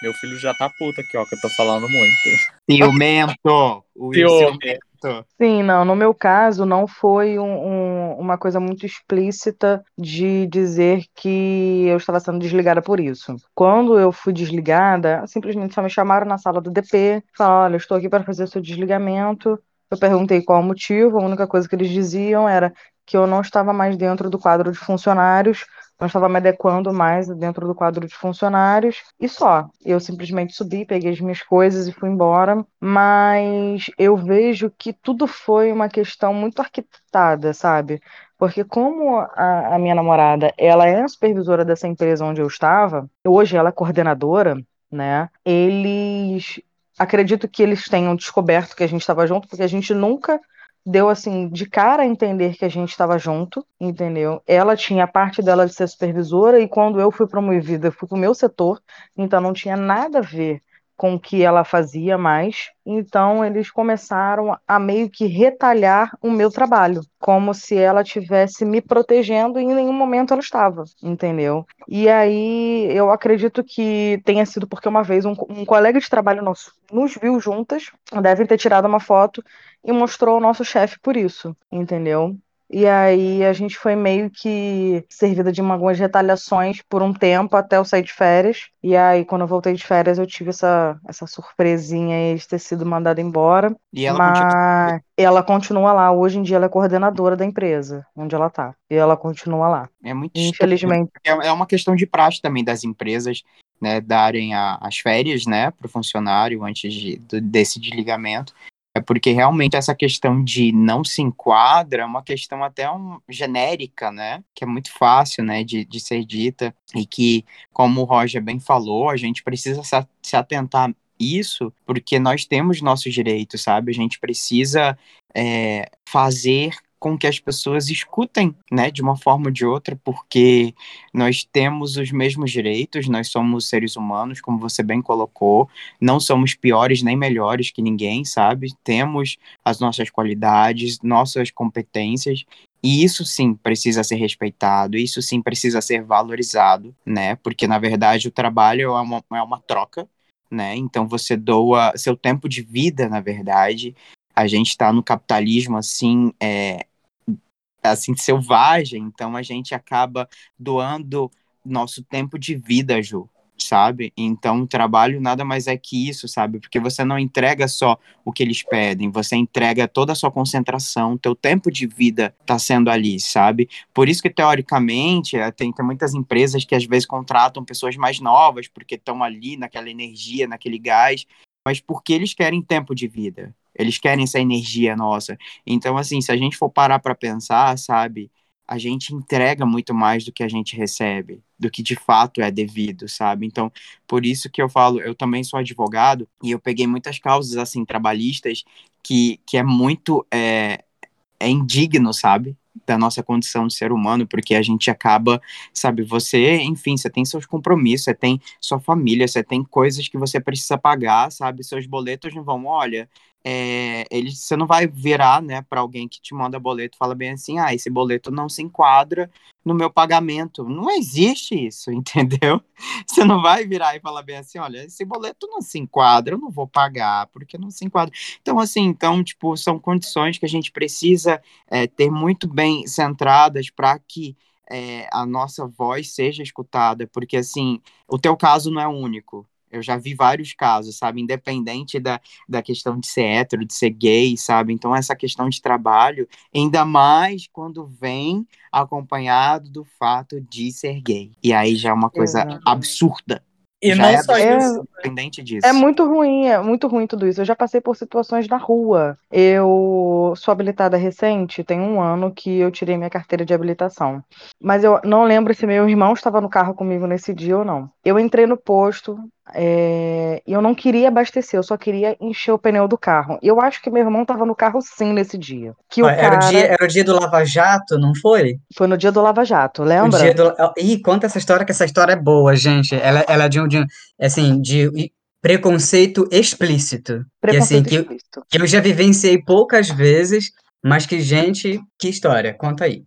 Meu filho já tá puto aqui, ó, que eu tô falando muito. Ciumento! O ciumento. Sim, não. No meu caso, não foi um, um, uma coisa muito explícita de dizer que eu estava sendo desligada por isso. Quando eu fui desligada, simplesmente só me chamaram na sala do DP, falaram: olha, estou aqui para fazer seu desligamento. Eu perguntei qual o motivo, a única coisa que eles diziam era que eu não estava mais dentro do quadro de funcionários, não estava me adequando mais dentro do quadro de funcionários e só. Eu simplesmente subi, peguei as minhas coisas e fui embora. Mas eu vejo que tudo foi uma questão muito arquitetada, sabe? Porque como a, a minha namorada, ela é a supervisora dessa empresa onde eu estava, hoje ela é coordenadora, né? Eles acredito que eles tenham descoberto que a gente estava junto, porque a gente nunca deu assim de cara a entender que a gente estava junto, entendeu? Ela tinha a parte dela de ser supervisora e quando eu fui promovida, eu fui para o meu setor, então não tinha nada a ver com o que ela fazia mais. Então eles começaram a meio que retalhar o meu trabalho, como se ela tivesse me protegendo e em nenhum momento ela estava, entendeu? E aí eu acredito que tenha sido porque uma vez um, um colega de trabalho nosso nos viu juntas, devem ter tirado uma foto e mostrou ao nosso chefe por isso, entendeu? E aí a gente foi meio que servida de algumas retaliações por um tempo até eu sair de férias. E aí, quando eu voltei de férias, eu tive essa, essa surpresinha aí de ter sido mandada embora. E ela mas continua... ela continua lá. Hoje em dia ela é coordenadora da empresa onde ela tá. E ela continua lá. É muito Infelizmente. estranho. É uma questão de praxe também das empresas. Né, darem a, as férias né, para o funcionário antes de, desse desligamento. É porque realmente essa questão de não se enquadra é uma questão até um, genérica, né? Que é muito fácil, né, de, de ser dita. E que, como o Roger bem falou, a gente precisa se atentar isso porque nós temos nossos direitos, sabe? A gente precisa é, fazer com que as pessoas escutem, né, de uma forma ou de outra, porque nós temos os mesmos direitos, nós somos seres humanos, como você bem colocou, não somos piores nem melhores que ninguém, sabe? Temos as nossas qualidades, nossas competências, e isso sim precisa ser respeitado, isso sim precisa ser valorizado, né? Porque na verdade o trabalho é uma, é uma troca, né? Então você doa seu tempo de vida, na verdade, a gente está no capitalismo assim, é, assim selvagem, então a gente acaba doando nosso tempo de vida, Ju, sabe? Então o trabalho nada mais é que isso, sabe? Porque você não entrega só o que eles pedem, você entrega toda a sua concentração, teu tempo de vida está sendo ali, sabe? Por isso que teoricamente é, tem, tem muitas empresas que às vezes contratam pessoas mais novas porque estão ali naquela energia, naquele gás, mas porque eles querem tempo de vida. Eles querem essa energia nossa. Então, assim, se a gente for parar para pensar, sabe, a gente entrega muito mais do que a gente recebe, do que de fato é devido, sabe? Então, por isso que eu falo, eu também sou advogado e eu peguei muitas causas, assim, trabalhistas que, que é muito é, é indigno, sabe? da nossa condição de ser humano, porque a gente acaba, sabe, você, enfim, você tem seus compromissos, você tem sua família, você tem coisas que você precisa pagar, sabe? Seus boletos não vão, olha, é, ele, você não vai virar, né, para alguém que te manda boleto fala bem assim, ah, esse boleto não se enquadra no meu pagamento. Não existe isso, [laughs] entendeu? Você não vai virar e falar bem assim, olha, esse boleto não se enquadra, eu não vou pagar, porque não se enquadra. Então, assim, então, tipo, são condições que a gente precisa é, ter muito bem centradas para que é, a nossa voz seja escutada, porque, assim, o teu caso não é único, eu já vi vários casos, sabe? Independente da, da questão de ser hétero, de ser gay, sabe? Então, essa questão de trabalho, ainda mais quando vem acompanhado do fato de ser gay. E aí já é uma coisa Exatamente. absurda, E Já não é só É- isso. Independente disso. É muito ruim, é muito ruim tudo isso. Eu já passei por situações na rua. Eu sou habilitada recente, tem um ano que eu tirei minha carteira de habilitação. Mas eu não lembro se meu irmão estava no carro comigo nesse dia ou não. Eu entrei no posto, é, e eu não queria abastecer, eu só queria encher o pneu do carro. E eu acho que meu irmão estava no carro sim nesse dia. Que o Ó, Era o cara dia, era o dia do Lava Jato, não foi? foi no dia do Lava Jato, O lembra? dia do... Ih, conta essa história, que essa história é boa, gente. Ela, ela é de um, de assim, de preconceito explícito. E assim, Preconceito que, explícito. que eu já vivenciei poucas vezes, mas que, gente, que história. Conta aí.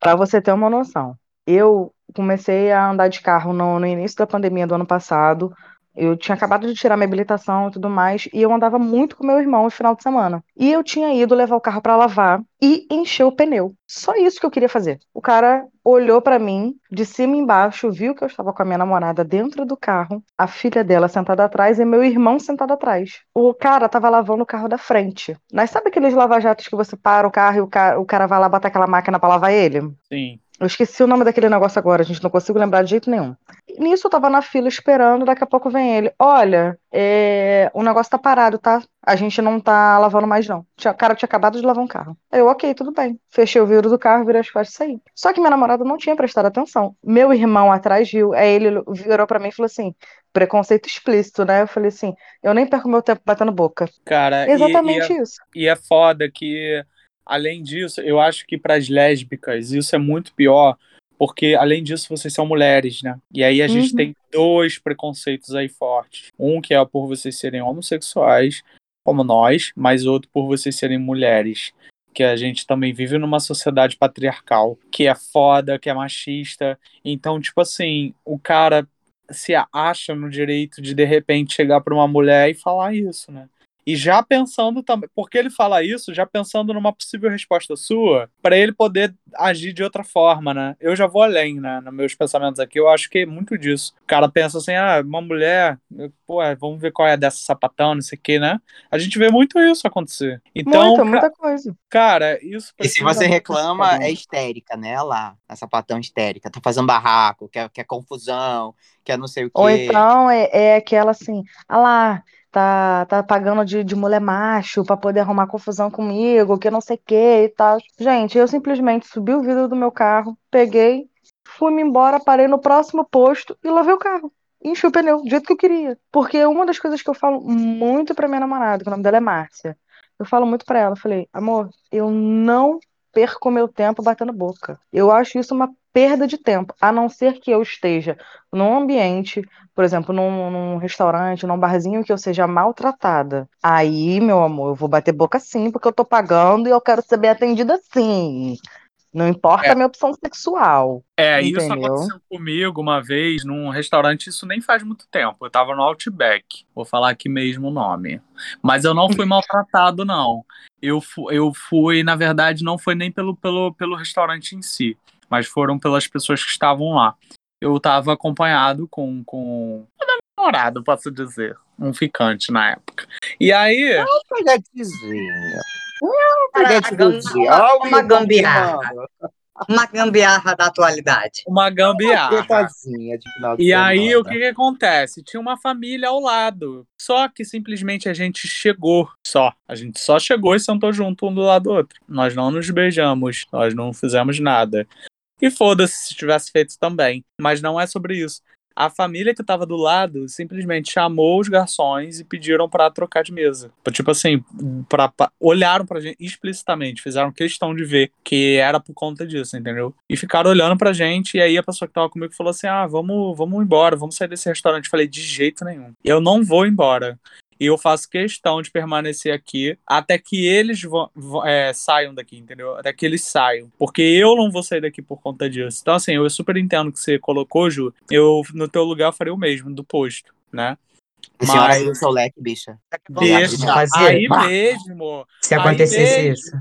Para você ter uma noção, eu comecei a andar de carro no, no início da pandemia do ano passado. Eu tinha acabado de tirar minha habilitação e tudo mais, e eu andava muito com meu irmão no final de semana. E eu tinha ido levar o carro para lavar e encher o pneu. Só isso que eu queria fazer. O cara olhou para mim de cima e embaixo, viu que eu estava com a minha namorada dentro do carro, a filha dela sentada atrás e meu irmão sentado atrás. O cara tava lavando o carro da frente. Mas sabe aqueles lava-jatos que você para o carro e o cara, o cara vai lá botar aquela máquina para lavar ele? Sim. Eu esqueci o nome daquele negócio agora, gente, não consigo lembrar de jeito nenhum. E Nisso eu tava na fila esperando, daqui a pouco vem ele. Olha, é, o negócio tá parado, tá? A gente não tá lavando mais, não. O cara tinha acabado de lavar um carro. Aí Eu, ok, tudo bem. Fechei o vidro do carro, virei as costas e saí. Só que minha namorada não tinha prestado atenção. Meu irmão atrás viu, aí ele virou pra mim e falou assim: preconceito explícito, né? Eu falei assim: eu nem perco meu tempo batendo boca. Cara, e- Exatamente e, é, isso. e é foda que, além disso, eu acho que para as lésbicas isso é muito pior, porque além disso vocês são mulheres, né? E aí a gente Uhum. tem dois preconceitos aí fortes. Um que é por vocês serem homossexuais, como nós, mas outro por vocês serem mulheres. Que a gente também vive numa sociedade patriarcal, que é foda, que é machista. Então, tipo assim, o cara se acha no direito de de repente chegar para uma mulher e falar isso, né? E já pensando também, porque ele fala isso, já pensando numa possível resposta sua, para ele poder agir de outra forma, né? Eu já vou além, né? Nos meus pensamentos aqui, eu acho que é muito disso. O cara pensa assim, ah, uma mulher, pô, vamos ver qual é dessa sapatão, não sei o que, né? A gente vê muito isso acontecer. Então, muita, ca- muita coisa. cara, isso E se você muito reclama, é histérica, né? Lá, a sapatão histérica. Tá fazendo barraco, quer, quer confusão, quer não sei o quê. Ou então é, é aquela assim, ah lá, tá, tá pagando de, de mulher macho pra poder arrumar confusão comigo, que não sei o que e tal. Gente, eu simplesmente subi o vidro do meu carro, peguei, fui-me embora, parei no próximo posto e lavei o carro. Enchi o pneu, do jeito que eu queria. Porque uma das coisas que eu falo muito pra minha namorada, que o nome dela é Márcia, eu falo muito pra ela, eu falei, amor, eu não perco meu tempo batendo boca. Eu acho isso uma perda de tempo, a não ser que eu esteja num ambiente por exemplo, num, num restaurante, num barzinho que eu seja maltratada. Aí, meu amor, eu vou bater boca sim, porque eu tô pagando e eu quero ser bem atendida sim. Não importa É. a minha opção sexual. É, isso Entendeu? aconteceu comigo uma vez num restaurante, isso nem faz muito tempo. Eu tava no Outback, vou falar aqui mesmo o nome. Mas eu não fui maltratado, não. Eu, eu fui, na verdade, não foi nem pelo, pelo, pelo restaurante em si, mas foram pelas pessoas que estavam lá. Eu tava acompanhado com, com um namorado, posso dizer. Um ficante na época. E aí. Uma- Olha o uma gambiarra. Uma gambiarra da atualidade. Uma gambiarra. Peguetazinha de final de E aí, o que que acontece? Tinha uma família ao lado. Só que simplesmente a gente chegou. Só. A gente só chegou e sentou junto um do lado do outro. Nós não nos beijamos. Nós não fizemos nada. E foda-se se tivesse feito também. Mas não é sobre isso. A família que tava do lado simplesmente chamou os garçons e pediram pra trocar de mesa. Tipo assim, pra, pra- olharam pra gente explicitamente, fizeram questão de ver que era por conta disso, entendeu? E ficaram olhando pra gente, e aí a pessoa que tava comigo falou assim: ah, vamos, vamos embora, vamos sair desse restaurante. Eu falei: de jeito nenhum. Eu não vou embora. E eu faço questão de permanecer aqui até que eles vão, é, saiam daqui, entendeu? Até que eles saiam. Porque eu não vou sair daqui por conta disso. Então, assim, eu super entendo que você colocou, Ju. Eu, no teu lugar, faria o mesmo, do posto, né? Senhora Mas- do seu leque, bicha. Deixa. Aí mesmo. Se aí acontecesse mesmo isso.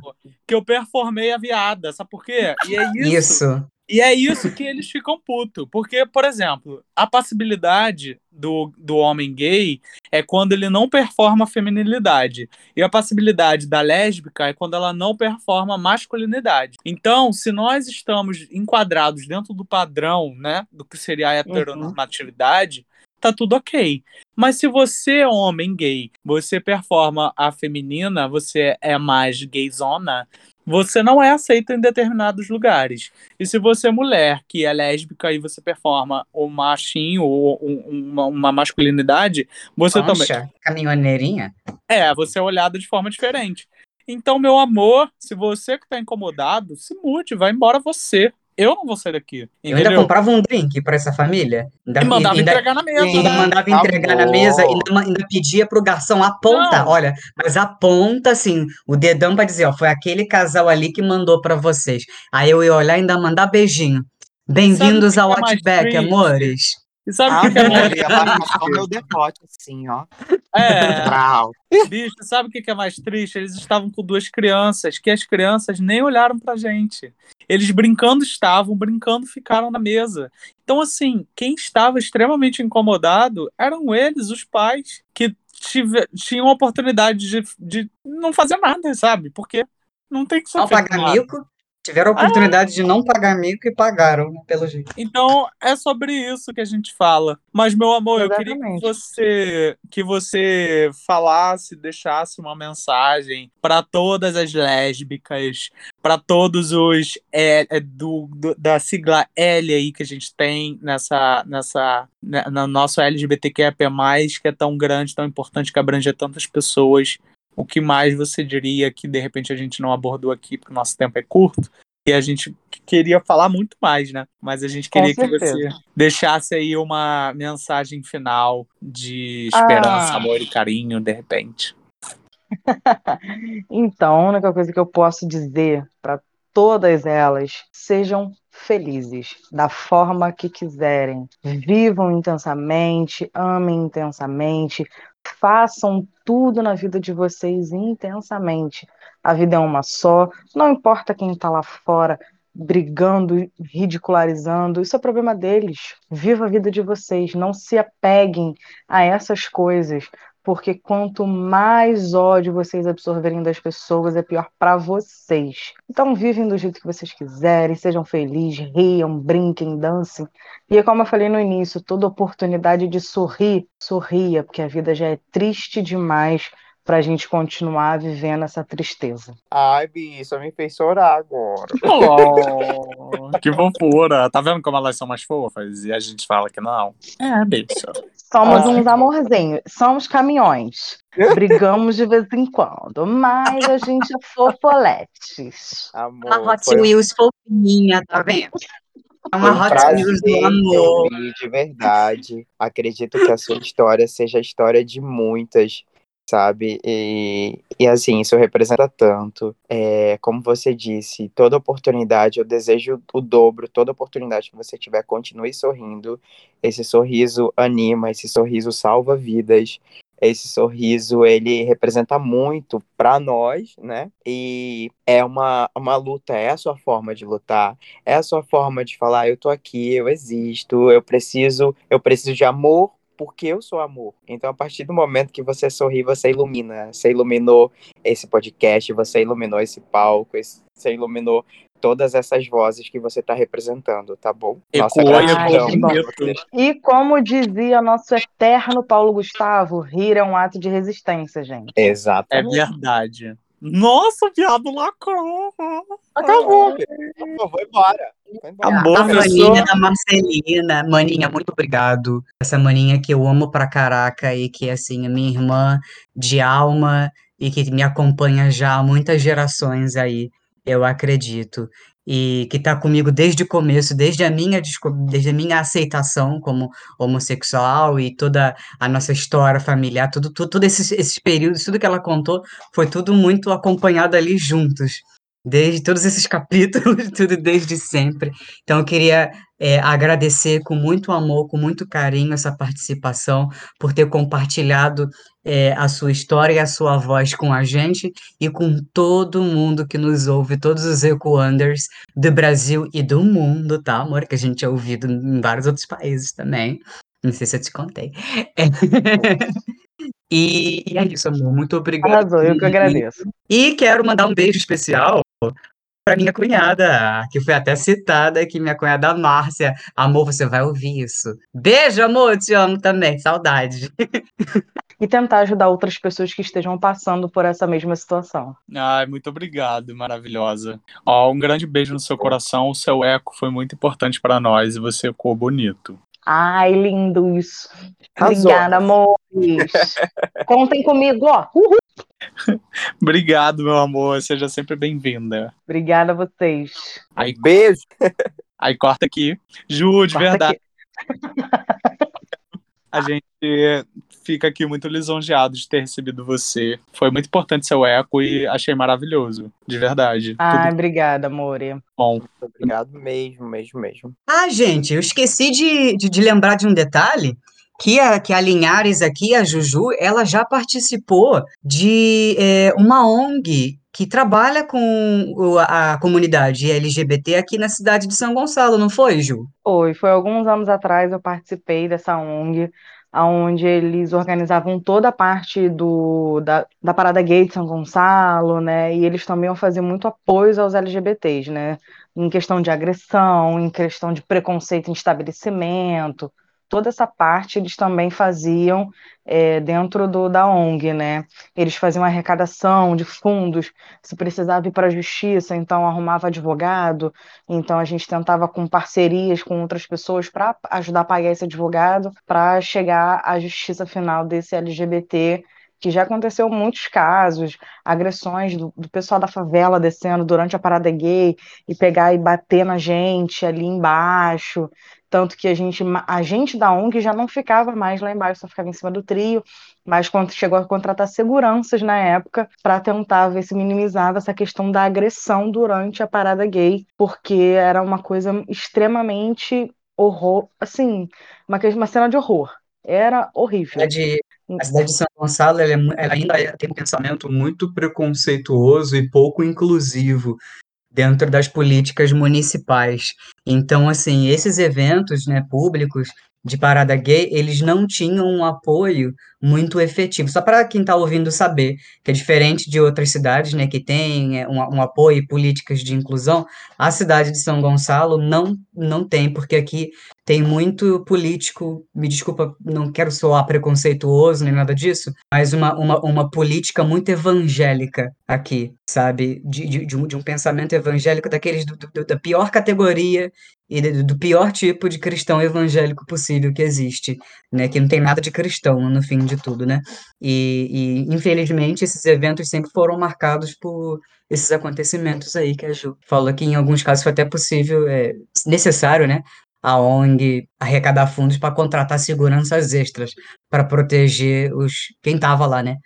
Que eu performei a viada, sabe por quê? E é isso. Isso. E é isso que eles ficam puto. Porque, por exemplo, a passibilidade do, do homem gay é quando ele não performa a feminilidade. E a passibilidade da lésbica é quando ela não performa a masculinidade. Então, se nós estamos enquadrados dentro do padrão, né, do que seria a heteronormatividade, tá tudo ok. Mas se você é homem gay, você performa a feminina, você é mais gayzona, você não é aceito em determinados lugares. E se você é mulher que é lésbica e você performa o machinho ou uma, uma masculinidade, você Concha, também. caminhoneirinha. É, você é olhado de forma diferente. Então, meu amor, se você que tá incomodado, se mude, vai embora você. Eu não vou sair daqui. Eu ainda Entendeu? comprava um drink pra essa família. Ainda, E mandava ainda, entregar na mesa. ainda né? mandava entregar na mesa, ainda, ainda pedia pro garçom aponta, Não. olha, mas aponta assim, o dedão pra dizer, ó, foi aquele casal ali que mandou pra vocês. Aí eu ia olhar e ainda mandar beijinho. Bem-vindos ao é Outback, triste? amores. E sabe o que, que é só meu decote, assim, ó. É, Trau. bicho, sabe o que que é mais triste? Eles estavam com duas crianças, que as crianças nem olharam pra gente. Eles brincando estavam, brincando ficaram na mesa. Então, assim, quem estava extremamente incomodado eram eles, os pais, que tive- tinham a oportunidade de, de não fazer nada, sabe? Porque não tem que ser Não tiveram a oportunidade de não pagar mico e pagaram, né, pelo jeito. Então é sobre isso que a gente fala. Mas meu amor, eu queria que Exatamente. você que você falasse, deixasse uma mensagem para todas as lésbicas, para todos os é, é, do, do- da sigla L aí que a gente tem nessa nessa né, no nosso LGBTQIA+, que é tão grande, tão importante que abrange tantas pessoas. O que mais você diria que de repente a gente não abordou aqui porque o nosso tempo é curto? E a gente queria falar muito mais, né? Mas a gente queria que você deixasse aí uma mensagem final de esperança, Ah. amor e carinho, de repente. [laughs] Então, a única coisa que eu posso dizer para todas elas, sejam felizes da forma que quiserem. Vivam intensamente, amem intensamente, façam tudo na vida de vocês intensamente. A vida é uma só, não importa quem está lá fora brigando, ridicularizando, isso é problema deles. Viva a vida de vocês, não se apeguem a essas coisas porque quanto mais ódio vocês absorverem das pessoas, é pior para vocês. Então vivem do jeito que vocês quiserem, sejam felizes, riam, brinquem, dancem. E é como eu falei no início, toda oportunidade de sorrir, sorria, porque a vida já é triste demais pra gente continuar vivendo essa tristeza. Ai, bicho, me fez chorar agora. [laughs] Oh, [laughs] que fofura. Tá vendo como elas são mais fofas? E a gente fala que não. É, bicho. Somos Ah. uns amorzinhos, somos caminhões. Brigamos de vez em quando, mas a gente é fofoletes. Uma Amor, Hot foi Wheels fofinha, tá vendo? É uma Foi um Hot Wheels do amor. de verdade. Acredito que a sua história seja a história de muitas, sabe? E, e assim, isso representa tanto. É, como você disse, toda oportunidade, eu desejo o dobro, toda oportunidade que você tiver, continue sorrindo. Esse sorriso anima, esse sorriso salva vidas. Esse sorriso, ele representa muito para nós, né? E é uma, uma luta, é a sua forma de lutar, é a sua forma de falar, eu tô aqui, eu existo, eu preciso, eu preciso de amor porque eu sou amor. Então, a partir do momento que você sorri, você ilumina. Você iluminou esse podcast, você iluminou esse palco, esse- você iluminou todas essas vozes que você está representando, tá bom? Nossa Ecoou e gratidão. você. E como dizia nosso eterno Paulo Gustavo, rir é um ato de resistência, gente. É Exatamente. verdade. Nossa, viado lacrou. Acabou. Acabou, vou embora. Vou embora. Acabou, a maninha da Marcelina. Maninha, muito obrigado. Essa maninha que eu amo pra caraca e que, assim, é minha irmã de alma e que me acompanha já há muitas gerações aí, eu acredito. E que tá comigo desde o começo, desde a minha, desde a minha aceitação como homossexual e toda a nossa história familiar, tudo, tudo, tudo esses, esses períodos, tudo que ela contou, foi tudo muito acompanhado ali juntos. Desde todos esses [laughs] capítulos, tudo desde sempre. Então, eu queria é, agradecer com muito amor, com muito carinho essa participação, por ter compartilhado é, a sua história e a sua voz com a gente e com todo mundo que nos ouve, todos os Ecoanders do Brasil e do mundo, tá, amor? Que a gente é ouvido em vários outros países também. Não sei se eu te contei. É. [laughs] E, e é isso, amor. Muito obrigado. Arrasou, eu que E- agradeço. e quero mandar um beijo especial para minha cunhada, que foi até citada aqui, minha cunhada Márcia. Amor, você vai ouvir isso. Beijo, amor, te amo também, saudade. [laughs] E tentar ajudar outras pessoas que estejam passando por essa mesma situação. Ai, muito obrigado, maravilhosa. Ó, um grande beijo no seu coração. O seu eco foi muito importante para nós e você ficou bonito. Ai, lindo isso. Obrigada, amores. [laughs] Contem comigo, ó. Uhul. Obrigado, meu amor. Seja sempre bem-vinda. Obrigada a vocês. Aí, Beijo. aí corta aqui. Ju, de Corta verdade. [laughs] A gente fica aqui muito lisonjeado de ter recebido você. Foi muito importante seu eco e achei maravilhoso. De verdade. Ai, Tudo obrigada, amore. bom. Obrigado mesmo, mesmo, mesmo. Ah, gente, eu esqueci de, de, de lembrar de um detalhe. Que a, que a Linhares aqui, a Juju, ela já participou de é, uma ONG que trabalha com o- a comunidade LGBT aqui na cidade de São Gonçalo, não foi, Ju? Foi, foi alguns anos atrás eu participei dessa ONG, onde eles organizavam toda a parte do, da, da Parada Gay de São Gonçalo, né? E eles também faziam muito apoio aos LGBTs, né? Em questão de agressão, em questão de preconceito em estabelecimento, toda essa parte eles também faziam é, dentro do, da ONG, né? Eles faziam arrecadação de fundos, se precisava ir para a justiça, então arrumava advogado. Então a gente tentava com parcerias com outras pessoas para ajudar a pagar esse advogado para chegar à justiça final desse LGBT, que já aconteceu muitos casos, agressões do, do pessoal da favela descendo durante a parada gay e pegar e bater na gente ali embaixo. Tanto que a gente, a gente da ONG já não ficava mais lá embaixo, só ficava em cima do trio, mas quando chegou a contratar seguranças na época para tentar ver se minimizava essa questão da agressão durante a parada gay, porque era uma coisa extremamente horror, assim, uma, uma cena de horror. Era horrível. A cidade, a cidade de São Gonçalo ela é ainda é- tem um pensamento muito preconceituoso e pouco inclusivo dentro das políticas municipais. Então, assim, esses eventos, né, públicos de parada gay, eles não tinham um apoio muito efetivo. Só para quem está ouvindo saber, que é diferente de outras cidades, né, que tem é, um, um apoio e políticas de inclusão, a cidade de São Gonçalo não, não tem, porque aqui tem muito político, me desculpa, não quero soar preconceituoso nem nada disso, mas uma, uma, uma política muito evangélica aqui, sabe? De, de, de um, de um pensamento evangélico daqueles do- do- da pior categoria e do, pior tipo de cristão evangélico possível que existe, né? Que não tem nada de cristão no fim de tudo, né? E, e infelizmente esses eventos sempre foram marcados por esses acontecimentos aí que a Ju falou que em alguns casos foi até possível, é, necessário, né? A ONG arrecadar fundos para contratar seguranças extras para proteger os quem estava lá, né?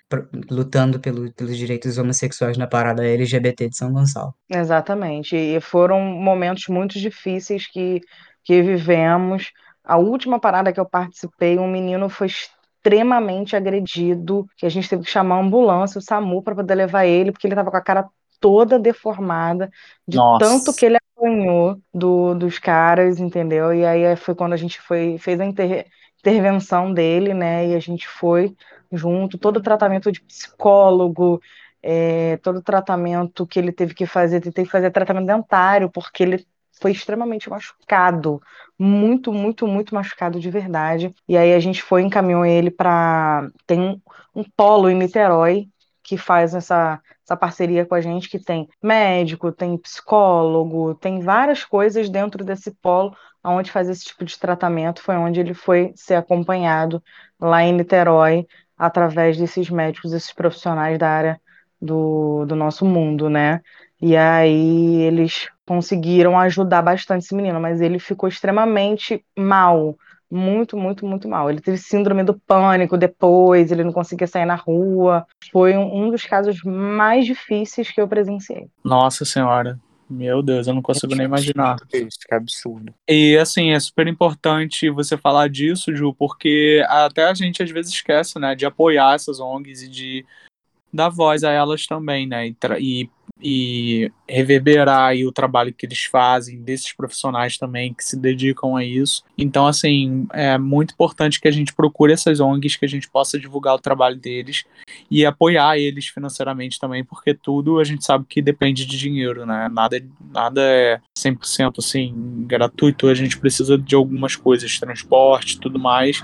lutando pelo, pelos direitos homossexuais na parada LGBT de São Gonçalo. Exatamente. E foram momentos muito difíceis que, que vivemos. A última parada que eu participei, um menino foi extremamente agredido, que a gente teve que chamar a ambulância, o SAMU, para poder levar ele, porque ele estava com a cara toda deformada, de Nossa. tanto que ele apanhou do, dos caras, entendeu? E aí foi quando a gente foi, fez a inter- intervenção dele, né? E a gente foi junto, todo o tratamento de psicólogo, é, todo o tratamento que ele teve que fazer, teve que fazer tratamento dentário, porque ele foi extremamente machucado, muito, muito, muito machucado de verdade. E aí a gente foi, encaminhou ele para. Tem um, um polo em Niterói que faz essa, essa parceria com a gente, que tem médico, tem psicólogo, tem várias coisas dentro desse polo onde faz esse tipo de tratamento. Foi onde ele foi ser acompanhado lá em Niterói, através desses médicos, esses profissionais da área do, do nosso mundo, né? E aí eles conseguiram ajudar bastante esse menino, mas ele ficou extremamente mal, muito, muito, muito mal. Ele teve síndrome do pânico depois, ele não conseguia sair na rua. Foi um, um dos casos mais difíceis que eu presenciei. Nossa senhora. Meu Deus, eu não consigo nem imaginar. Isso, que absurdo. E assim, é super importante você falar disso, Ju, porque até a gente às vezes esquece, né, de apoiar essas ONGs e de dar voz a elas também, né, e, e reverberar aí o trabalho que eles fazem, desses profissionais também que se dedicam a isso. Então, assim, é muito importante que a gente procure essas ONGs, que a gente possa divulgar o trabalho deles e apoiar eles financeiramente também, porque tudo a gente sabe que depende de dinheiro, né? Nada, nada é 100% assim gratuito, a gente precisa de algumas coisas, transporte, tudo mais.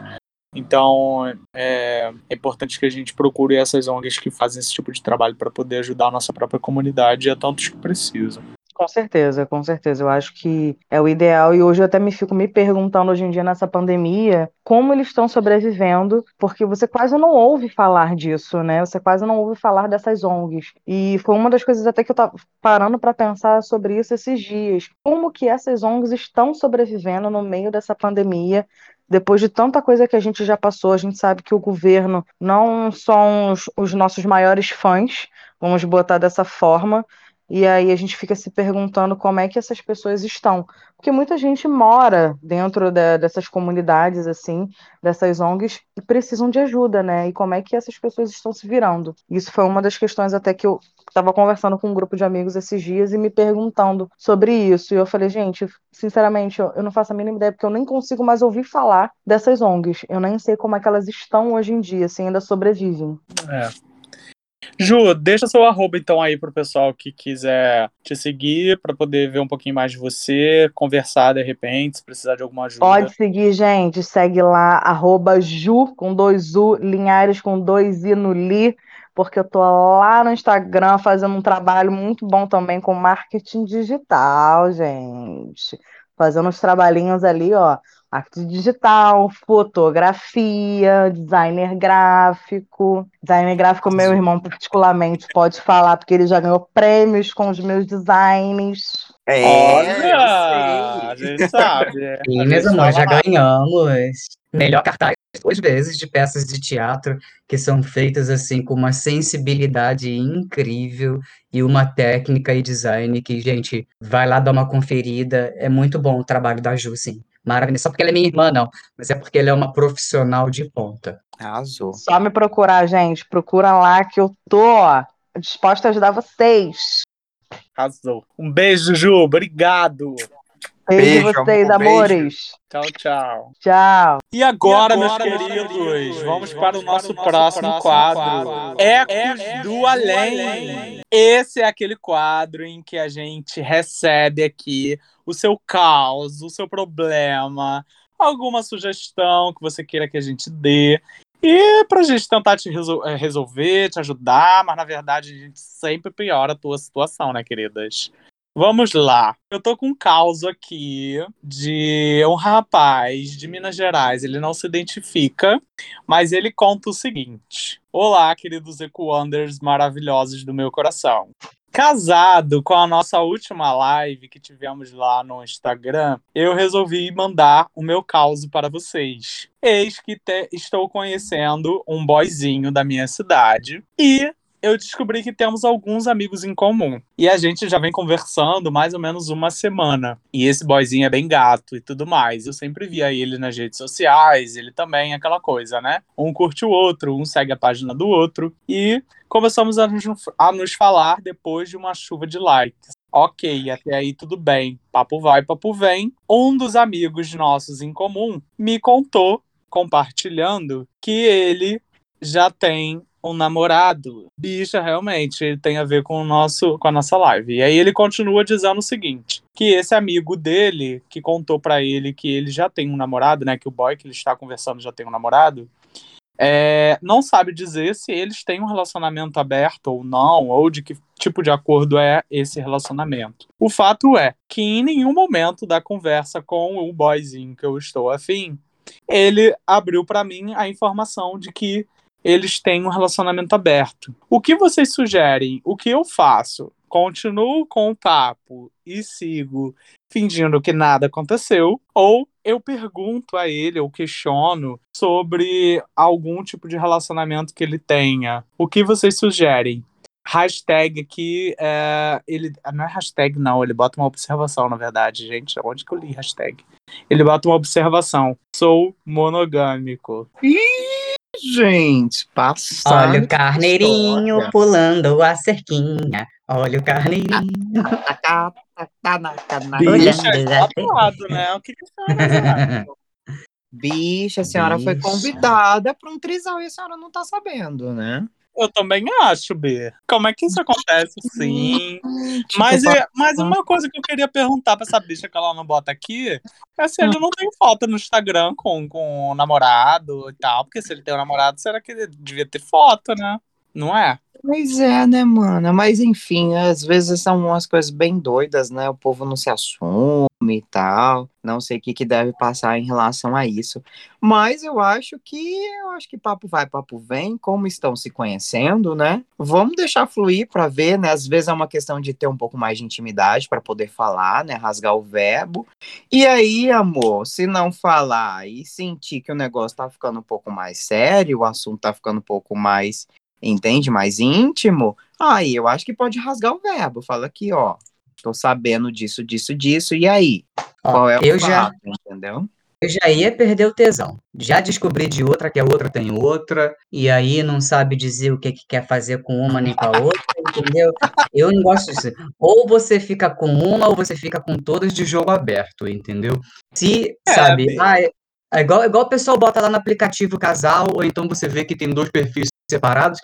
Então, é, é, importante que a gente procure essas ONGs que fazem esse tipo de trabalho para poder ajudar a nossa própria comunidade e a tantos que precisam. Com certeza, com certeza. Eu acho que é o ideal. E hoje eu até me fico me perguntando, hoje em dia, nessa pandemia, como eles estão sobrevivendo, porque você quase não ouve falar disso, né? Você quase não ouve falar dessas ONGs. E foi uma das coisas até que eu estava parando para pensar sobre isso esses dias. Como que essas ONGs estão sobrevivendo no meio dessa pandemia? Depois de tanta coisa que a gente já passou, a gente sabe que o governo não são os, os nossos maiores fãs, vamos botar dessa forma, e aí a gente fica se perguntando como é que essas pessoas estão. Porque muita gente mora dentro de, dessas comunidades, assim, dessas ONGs, e precisam de ajuda, né? E como é que essas pessoas estão se virando. Isso foi uma das questões até que eu estava conversando com um grupo de amigos esses dias e me perguntando sobre isso. E eu falei, gente, sinceramente, eu não faço a mínima ideia, porque eu nem consigo mais ouvir falar dessas ONGs. Eu nem sei como é que elas estão hoje em dia, se ainda sobrevivem. É. Ju, deixa seu arroba então aí pro pessoal que quiser te seguir para poder ver um pouquinho mais de você, conversar de repente, se precisar de alguma ajuda. Pode seguir, gente. Segue lá, arroba Ju com dois U, Linhares com dois I no Li, porque eu tô lá no Instagram fazendo um trabalho muito bom também com marketing digital, gente. Fazendo uns trabalhinhos ali, ó arte digital, fotografia, designer gráfico. Designer gráfico, meu irmão, particularmente, pode falar, porque ele já ganhou prêmios com os meus designs. É, Olha, a gente sabe. [laughs] Sim, meus amores, já ganhamos. Melhor cartaz duas vezes de peças de teatro que são feitas assim com uma sensibilidade incrível e uma técnica e design que, gente, vai lá dar uma conferida. É muito bom o trabalho da Ju, sim maravilhosa. Só porque ela é minha irmã, não. Mas é porque ela é uma profissional de ponta. Arrasou. Só me procurar, gente. Procura lá que eu tô disposta a ajudar vocês. Arrasou. Um beijo, Ju. Obrigado. Beijo, beijo vocês, amor, amores. Tchau, tchau. Tchau. E agora, e agora meus, queridos, queridos, vamos, vamos para o nosso, para o nosso próximo, próximo quadro. quadro. Ecos, Ecos do, além. do Além. Esse é aquele quadro em que a gente recebe aqui o seu caos, o seu problema, alguma sugestão que você queira que a gente dê. E pra gente tentar te resol eh, resolver, te ajudar, mas na verdade a gente sempre piora a tua situação, né, queridas? Vamos lá. Eu tô com um caos aqui de um rapaz de Minas Gerais. Ele não se identifica, mas ele conta o seguinte: Olá, queridos Ecoanders maravilhosos do meu coração. Casado com a nossa última live que tivemos lá no Instagram, eu resolvi mandar o meu caos para vocês. Eis que estou conhecendo um boyzinho da minha cidade e eu descobri que temos alguns amigos em comum. E a gente já vem conversando mais ou menos uma semana. E esse boyzinho é bem gato e tudo mais. Eu sempre via ele nas redes sociais, ele também, aquela coisa, né? Um curte o outro, um segue a página do outro. E começamos a nos, a nos falar depois de uma chuva de likes. Ok, até aí tudo bem. Papo vai, papo vem. Um dos amigos nossos em comum me contou, compartilhando, que ele já tem um namorado. Bicha, realmente, tem a ver com, o nosso, com a nossa live. E aí ele continua dizendo o seguinte: que esse amigo dele, que contou para ele que ele já tem um namorado, né? Que o boy que ele está conversando já tem um namorado é, não sabe dizer se eles têm um relacionamento aberto ou não, ou de que tipo de acordo é esse relacionamento. O fato é que em nenhum momento da conversa com o boyzinho que eu estou afim, ele abriu para mim a informação de que eles têm um relacionamento aberto. O que vocês sugerem? O que eu faço? Continuo com o papo e sigo fingindo que nada aconteceu, ou eu pergunto a ele, ou questiono sobre algum tipo de relacionamento que ele tenha. O que vocês sugerem? Hashtag aqui, é, ele não é hashtag não, ele bota uma observação na verdade, gente. Onde que eu li hashtag? Ele bota uma observação. Sou monogâmico. Ih! Gente, passado. Olha o carneirinho história. pulando a cerquinha. Olha o carneirinho. Tá, tá, tá, tá Bicha. Bicha, Olhando é né? O que que a senhora acha? Bicha, a senhora foi Bicha. convidada para um trisal e a senhora não tá sabendo, né? Eu também acho, B. Como é que isso acontece sim? Mas, mas uma coisa que eu queria perguntar pra essa bicha que ela não bota aqui é se ele não tem foto no Instagram com, com o namorado e tal. Porque se ele tem um namorado, será que ele devia ter foto, né? Não é? Pois é, né, mana? Mas enfim, às vezes são umas coisas bem doidas, né? O povo não se assume e tal. Não sei o que, que deve passar em relação a isso. Mas eu acho que eu acho que papo vai, papo vem, como estão se conhecendo, né? Vamos deixar fluir pra ver, né? Às vezes é uma questão de ter um pouco mais de intimidade pra poder falar, né? Rasgar o verbo. E aí, amor, se não falar e sentir que o negócio tá ficando um pouco mais sério, o assunto tá ficando um pouco mais entende? Mais íntimo, aí eu acho que pode rasgar o verbo. Fala aqui, ó. Tô sabendo disso, disso, disso, e aí? Ó, Qual é o eu já, fato, entendeu? eu já ia perder o tesão. Já descobri de outra que a outra tem outra, e aí não sabe dizer o que, que quer fazer com uma nem com a outra, entendeu? Eu não gosto disso. Ou você fica com uma, ou você fica com todas de jogo aberto, entendeu? Se, É, sabe, Bê. ah, é, é igual, igual o pessoal bota lá no aplicativo casal, ou então você vê que tem dois perfis separados,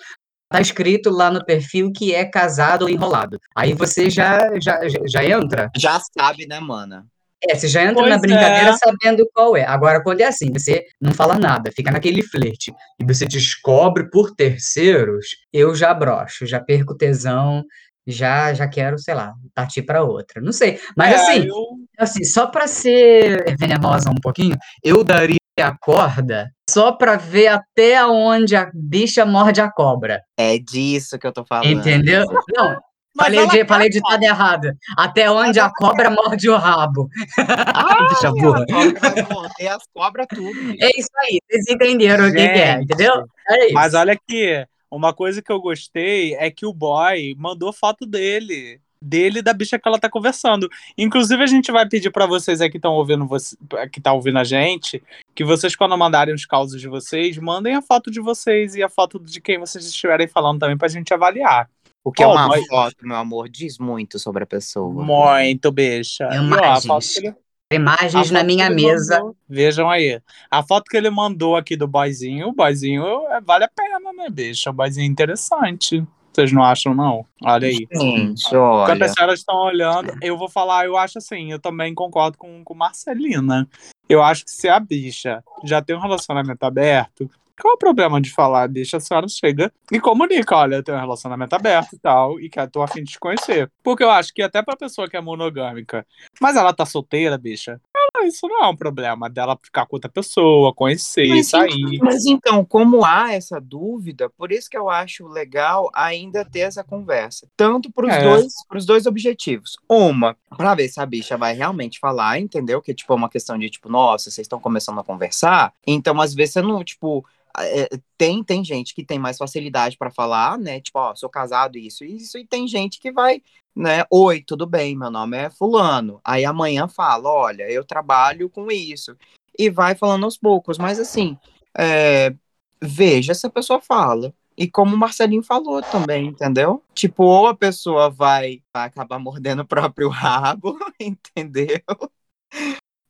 tá escrito lá no perfil que é casado ou enrolado. Aí você já, já, já, entra. Já sabe, né, mana? É, você já entra Pois na brincadeira é. sabendo qual é. Agora, quando é assim, você não fala nada, fica naquele flerte, e você descobre por terceiros, eu já broxo, já perco tesão, já já quero, sei lá, partir para outra. Não sei, mas É, assim, eu- assim, só para ser venenosa um pouquinho, eu daria a corda só para ver até onde a bicha morde a cobra, É disso que eu tô falando. entendeu? Não, Mas falei, de, quer falei foto. ditado errado. Até onde a cobra morde o rabo. Ah, [laughs] Bicha burra. a cobra vai morder as cobras tudo. bicho. É isso aí, vocês entenderam o que, que é, Gente, entendeu? É isso. Mas olha aqui, uma coisa que eu gostei é que o boy mandou foto dele. Dele e da bicha que ela tá conversando. Inclusive, a gente vai pedir pra vocês aí que estão ouvindo você, que tá ouvindo a gente, que vocês, quando mandarem os causos de vocês, mandem a foto de vocês e a foto de quem vocês estiverem falando também pra gente avaliar. Porque é Pô, uma mas- foto, meu amor, diz muito sobre a pessoa. Muito bicha. E ó, Imagens. foto que ele, a Imagens na que minha mesa. mandou- vejam aí. A foto que ele mandou aqui do boyzinho, o boyzinho é, vale a pena, né, bicha? O boyzinho é interessante. Vocês não acham, não? Olha aí. Gente, Quando olha. as senhoras estão olhando, eu vou falar, eu acho assim, eu também concordo com, com Marcelina. Eu acho que se a bicha já tem um relacionamento aberto, qual é o problema de falar, bicha? A senhora chega e comunica, olha, eu tenho um relacionamento aberto e tal, e que eu tô afim de te conhecer. Porque eu acho que até pra pessoa que é monogâmica, mas ela tá solteira, bicha, isso não é um problema dela ficar com outra pessoa, conhecer, Mas, sair. Mas então, como há essa dúvida, por isso que eu acho legal ainda ter essa conversa. Tanto para os É. dois, pros dois objetivos. Uma, para ver se a bicha vai realmente falar, entendeu? Que tipo é uma questão de tipo, nossa, vocês estão começando a conversar. Então, às vezes você não, tipo, é, tem tem gente que tem mais facilidade para falar, né? Tipo, ó, sou casado isso isso e tem gente que vai né? Oi, tudo bem? Meu nome é fulano. Aí amanhã fala, olha, eu trabalho com isso. E vai falando aos poucos, mas assim, é, veja se a pessoa fala. E como o Marcelinho falou também, entendeu? Tipo, ou a pessoa vai, vai acabar mordendo o próprio rabo, [laughs] entendeu?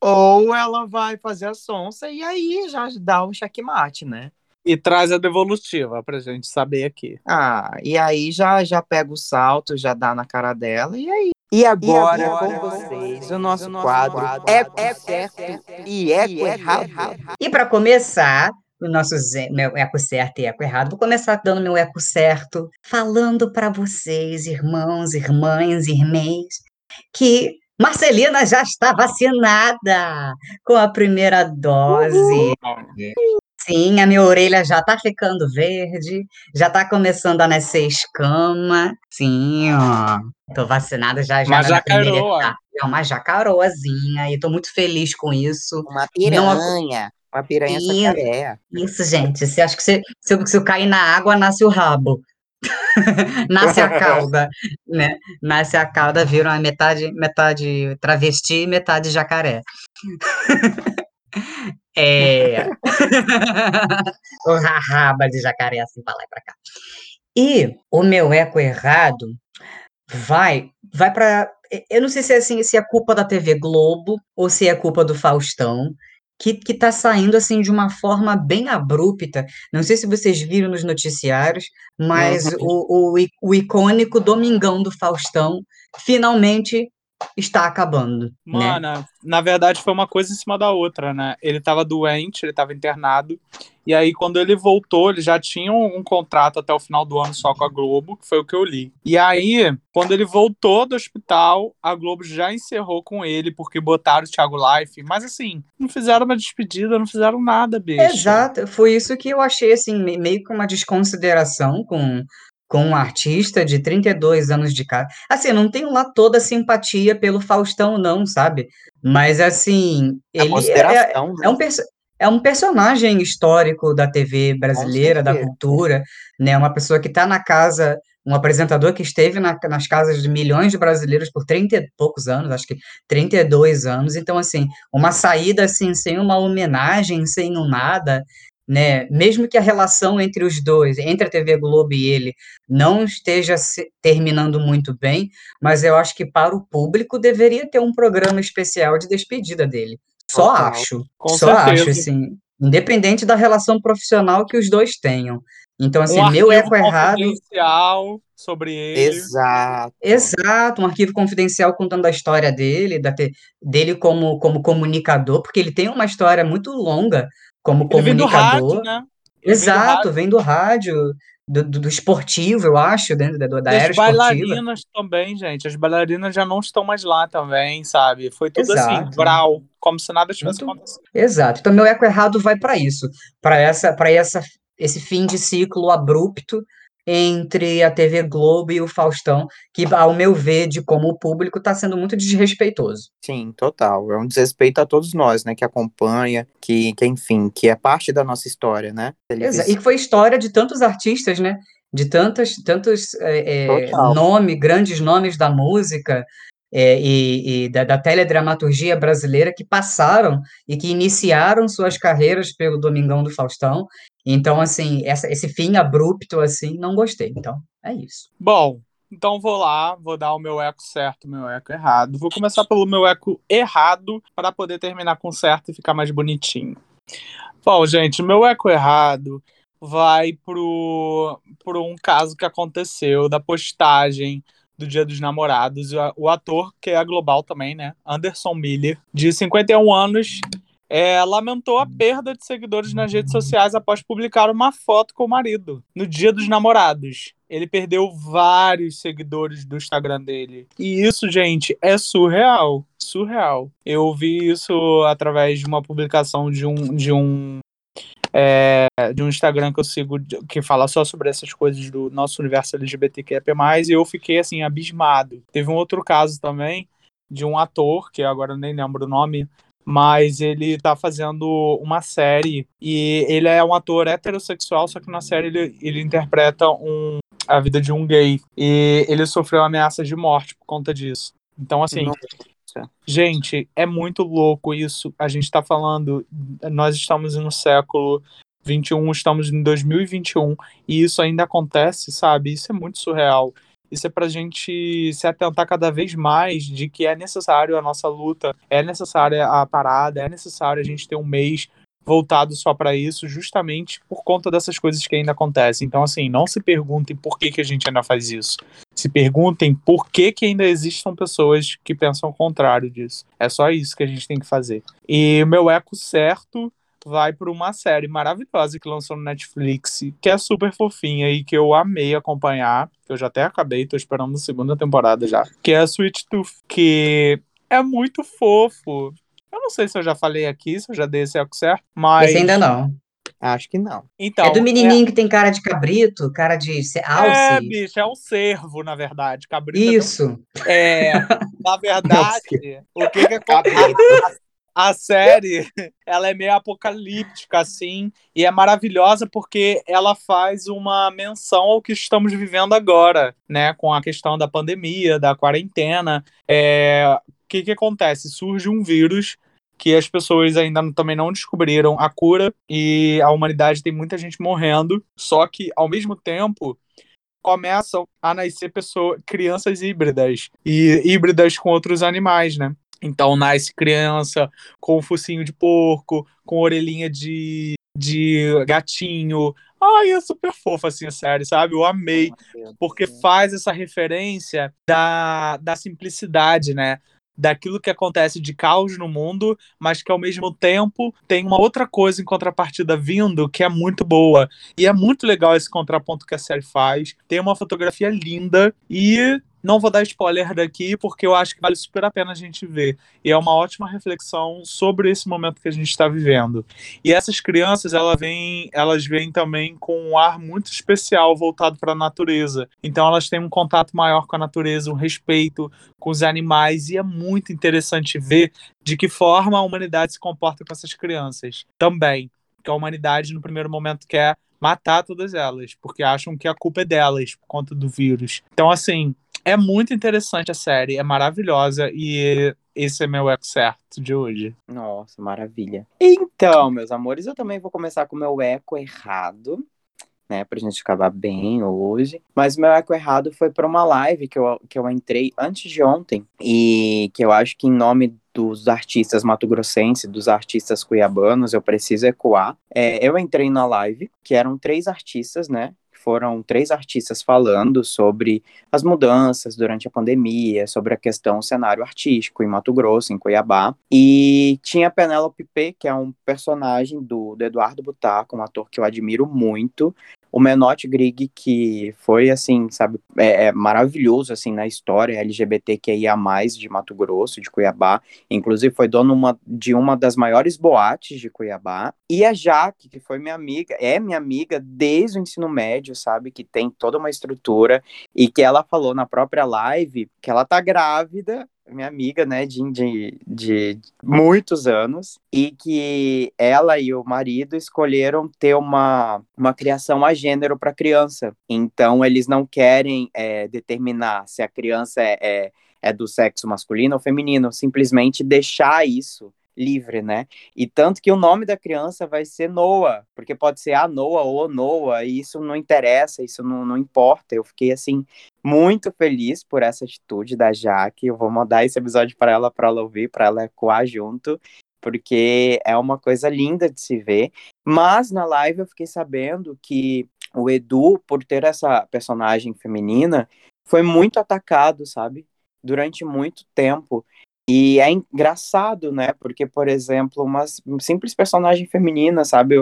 Ou ela vai fazer a sonsa e aí já dá um checkmate, né? E traz a devolutiva pra gente saber aqui. Ah, e aí já, já pega o salto, já dá na cara dela, e aí? E agora, com vocês, o nosso quadro Eco Certo e Eco Errado. E para começar, o nosso meu eco certo e eco errado, vou começar dando meu eco certo, falando para vocês, irmãos, irmãs, irmãs, que Marcelina já está vacinada com a primeira dose. Sim, a minha orelha já tá ficando verde, já tá começando a nascer escama. Sim, ó. Tô vacinada já já Uma na primeira jacaroa. É uma jacaroazinha e tô muito feliz com isso. Uma piranha, uma piranha sacaré. Isso, gente. Você acha que se, se, se eu cair na água, nasce o rabo. [laughs] nasce a cauda, né? Nasce a cauda, vira uma metade, metade travesti metade jacaré. [laughs] É. [laughs] o raba de jacaré assim pra lá e pra cá. E o meu eco errado vai vai para eu não sei se é assim, se é culpa da TV Globo ou se é culpa do Faustão, que, que tá saindo assim de uma forma bem abrupta. Não sei se vocês viram nos noticiários, mas Uhum. o, o, o icônico Domingão do Faustão finalmente está acabando, né? Mana, na verdade foi uma coisa em cima da outra, né? Ele tava doente, ele tava internado. E aí, quando ele voltou, ele já tinha um, um contrato até o final do ano só com a Globo, que foi o que eu li. E aí, quando ele voltou do hospital, a Globo já encerrou com ele, porque botaram o Thiago Life. Mas assim, não fizeram uma despedida, não fizeram nada, bicho. Exato, foi isso que eu achei assim, me- meio que uma desconsideração com, com um artista de 32 anos de casa. Assim, não tenho lá toda a simpatia pelo Faustão, não, sabe? Mas assim, A ele é, consideração, né? é um é um personagem histórico da TV brasileira, da cultura, né? Uma pessoa que está na casa, um apresentador que esteve na- nas casas de milhões de brasileiros por 30 e poucos anos, acho que 32 anos. Então, assim, uma saída assim, sem uma homenagem, sem um nada, né? Mesmo que a relação entre os dois, entre a TV Globo e ele, não esteja se- terminando muito bem, mas eu acho que para o público deveria ter um programa especial de despedida dele. Só Total. acho. Com Só certeza. acho, assim, independente da relação profissional que os dois tenham. Então, assim, um meu eco errado. confidencial sobre ele. Exato. Exato, um arquivo confidencial contando a história dele, da dele como, como comunicador, porque ele tem uma história muito longa como Ele vem do comunicador. rádio, né? Ele vem do Exato, rádio. vem do rádio, do, do- do esportivo, eu acho, dentro da, da era as esportiva. bailarinas também, gente. As bailarinas já não estão mais lá também, sabe? Foi tudo assim, Exato. vral, como se nada tivesse Muito- acontecido. Exato. Então, meu eco errado vai para isso, para essa, para essa, esse fim de ciclo abrupto entre a TV Globo e o Faustão, que, ao meu ver, de como o público está sendo muito desrespeitoso. Sim, total. É um desrespeito a todos nós, né? Que acompanha, que, que enfim, que é parte da nossa história, né? Exa- E que foi história de tantos artistas, né? De tantos, tantos é, é, nome, grandes nomes da música é, e, e da, da teledramaturgia brasileira que passaram e que iniciaram suas carreiras pelo Domingão do Faustão. Então, assim, essa- esse fim abrupto, assim, não gostei. Então, é isso. Bom, então vou lá, vou dar o meu eco certo, meu eco errado. Vou começar pelo meu eco errado para poder terminar com certo e ficar mais bonitinho. Bom, gente, meu eco errado vai pro, pro um caso que aconteceu da postagem do Dia dos Namorados. O, ator, que é a Global também, né? Anderson Miller, de 51 anos, é, lamentou a perda de seguidores nas redes sociais após publicar uma foto com o marido no Dia dos Namorados. Ele perdeu vários seguidores do Instagram dele. E isso, gente, é surreal. Surreal. Eu vi isso através de uma publicação de um, de um é, de um Instagram que eu sigo que fala só sobre essas coisas do nosso universo LGBTQIA+, e eu fiquei, assim, abismado. Teve um outro caso também de um ator, que agora nem lembro o nome, mas ele tá fazendo uma série e ele é um ator heterossexual, só que na série ele, ele interpreta um, a vida de um gay e ele sofreu ameaças de morte por conta disso. Então, assim, Nossa. Gente, é muito louco isso. A gente tá falando, nós estamos no século 21, estamos em 2021 e isso ainda acontece, sabe? Isso é muito surreal. Isso é pra gente se atentar cada vez mais de que é necessário a nossa luta, é necessária a parada, é necessário a gente ter um mês voltado só pra isso, justamente por conta dessas coisas que ainda acontecem. Então, assim, não se perguntem por que, que a gente ainda faz isso se perguntem por que, que ainda existam pessoas que pensam o contrário disso. É só isso que a gente tem que fazer. E o meu eco certo vai para uma série maravilhosa que lançou no Netflix, que é super fofinha e que eu amei acompanhar. que Eu já até acabei, tô esperando a segunda temporada já. Que é a Sweet Tooth, que é muito fofo. Eu não sei se eu já falei aqui, se eu já dei esse eco certo, mas. Esse ainda não. Acho que não. Então, é do menininho que tem cara de cabrito, cara de ce- É, alce. é, bicho, é um cervo, na verdade. Cabrito é Isso. É, na [laughs] verdade, o que que acontece? [laughs] A série, [laughs] ela é meio apocalíptica, assim, e é maravilhosa porque ela faz uma menção ao que estamos vivendo agora, né? Com a questão da pandemia, da quarentena. É, o que que acontece? Surge um vírus que as pessoas ainda também não descobriram a cura e a humanidade tem muita gente morrendo. Só que, ao mesmo tempo, começam a nascer pessoas, crianças híbridas e híbridas com outros animais, né? Então nasce criança com focinho de porco, com orelhinha de, de gatinho. Ai, é super fofa assim a série, sabe? Eu amei porque faz essa referência da, da simplicidade, né? Daquilo que acontece de caos no mundo, mas que ao mesmo tempo tem uma outra coisa em contrapartida vindo que é muito boa. E é muito legal esse contraponto que a série faz. Tem uma fotografia linda e não vou dar spoiler daqui porque eu acho que vale super a pena a gente ver. E é uma ótima reflexão sobre esse momento que a gente está vivendo. E essas crianças, elas vêm, elas vêm também com um ar muito especial voltado para a natureza. Então elas têm um contato maior com a natureza, um respeito com os animais e é muito interessante ver de que forma a humanidade se comporta com essas crianças também. Porque a humanidade no primeiro momento quer matar todas elas, porque acham que a culpa é delas por conta do vírus. Então assim, é muito interessante a série, é maravilhosa e esse é meu eco certo de hoje. Nossa, maravilha. Então, meus amores, eu também vou começar com o meu eco errado, né? Pra gente acabar bem hoje. Mas o meu eco errado foi pra uma live que eu, que eu entrei antes de ontem. E que eu acho que em nome dos artistas mato-grossenses, dos artistas cuiabanos, eu preciso ecoar. É, eu entrei na live, que eram três artistas, né? Foram três artistas falando sobre as mudanças durante a pandemia, sobre a questão cenário artístico em Mato Grosso, em Cuiabá. E tinha Penélope P, que é um personagem do, do Eduardo Butaco, um ator que eu admiro muito. O Menotti Grig, que foi, assim, sabe, é, é maravilhoso, assim, na história LGBTQIA+, de Mato Grosso, de Cuiabá. Inclusive, foi dono uma, de uma das maiores boates de Cuiabá. E a Jaque, que foi minha amiga, é minha amiga desde o ensino médio, sabe, que tem toda uma estrutura. E que ela falou na própria live que ela tá grávida minha amiga, né, de, de, de muitos anos, e que ela e o marido escolheram ter uma, uma criação a gênero para criança. Então, eles não querem é, determinar se a criança é, é, é do sexo masculino ou feminino, simplesmente deixar isso livre, né? E tanto que o nome da criança vai ser Noah, porque pode ser a Noah ou Noah, e isso não interessa, isso não, não importa. Eu fiquei assim muito feliz por essa atitude da Jaque. Eu vou mandar esse episódio para ela para ela ouvir, para ela ecoar junto, porque é uma coisa linda de se ver. Mas na live eu fiquei sabendo que o Edu, por ter essa personagem feminina, foi muito atacado, sabe? Durante muito tempo. E é engraçado, né? Porque, por exemplo, uma simples personagem feminina, sabe?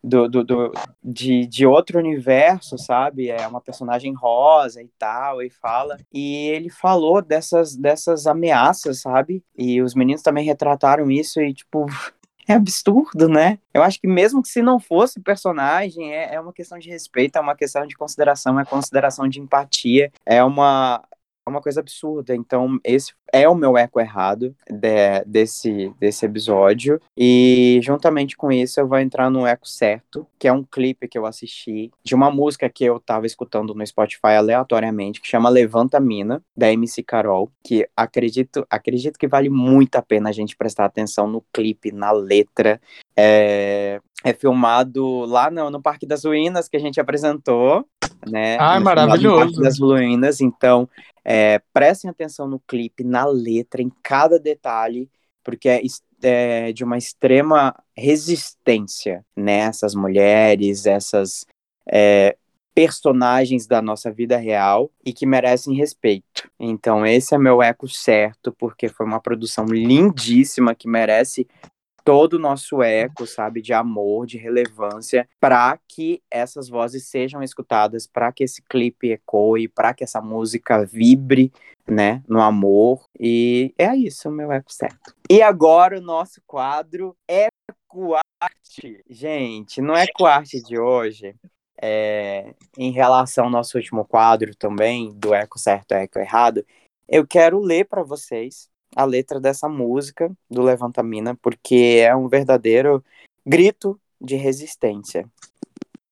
Do, do, do, de, de outro universo, sabe? É uma personagem rosa e tal, e fala. E ele falou dessas, dessas ameaças, sabe? E os meninos também retrataram isso e, tipo, [laughs] é absurdo, né? Eu acho que mesmo que se não fosse personagem, é, é uma questão de respeito, é uma questão de consideração, é consideração de empatia, é uma, é uma coisa absurda. Então, esse é o meu eco errado de, desse, desse episódio. E juntamente com isso, eu vou entrar no eco certo, que é um clipe que eu assisti de uma música que eu tava escutando no Spotify aleatoriamente, que chama Levanta Mina, da MC Carol, que acredito, acredito que vale muito a pena a gente prestar atenção no clipe, na letra. É, é filmado lá no, no Parque das Ruínas que a gente apresentou, né? Ah, No- maravilhoso. Parque das Ruínas, então é, prestem atenção no clipe, na letra, em cada detalhe, porque é, é de uma extrema resistência, né? Mulheres, essas é, personagens da nossa vida real e que merecem respeito. Então, esse é meu eco certo, porque foi uma produção lindíssima que merece todo o nosso eco, sabe, de amor, de relevância, para que essas vozes sejam escutadas, para que esse clipe ecoe, para que essa música vibre, né, no amor. E é isso, meu eco certo. E agora o nosso quadro Eco Arte. Gente, no Eco Arte de hoje, é, em relação ao nosso último quadro também, do Eco Certo, Eco Errado, eu quero ler para vocês a letra dessa música do Levanta Mina, porque é um verdadeiro grito de resistência.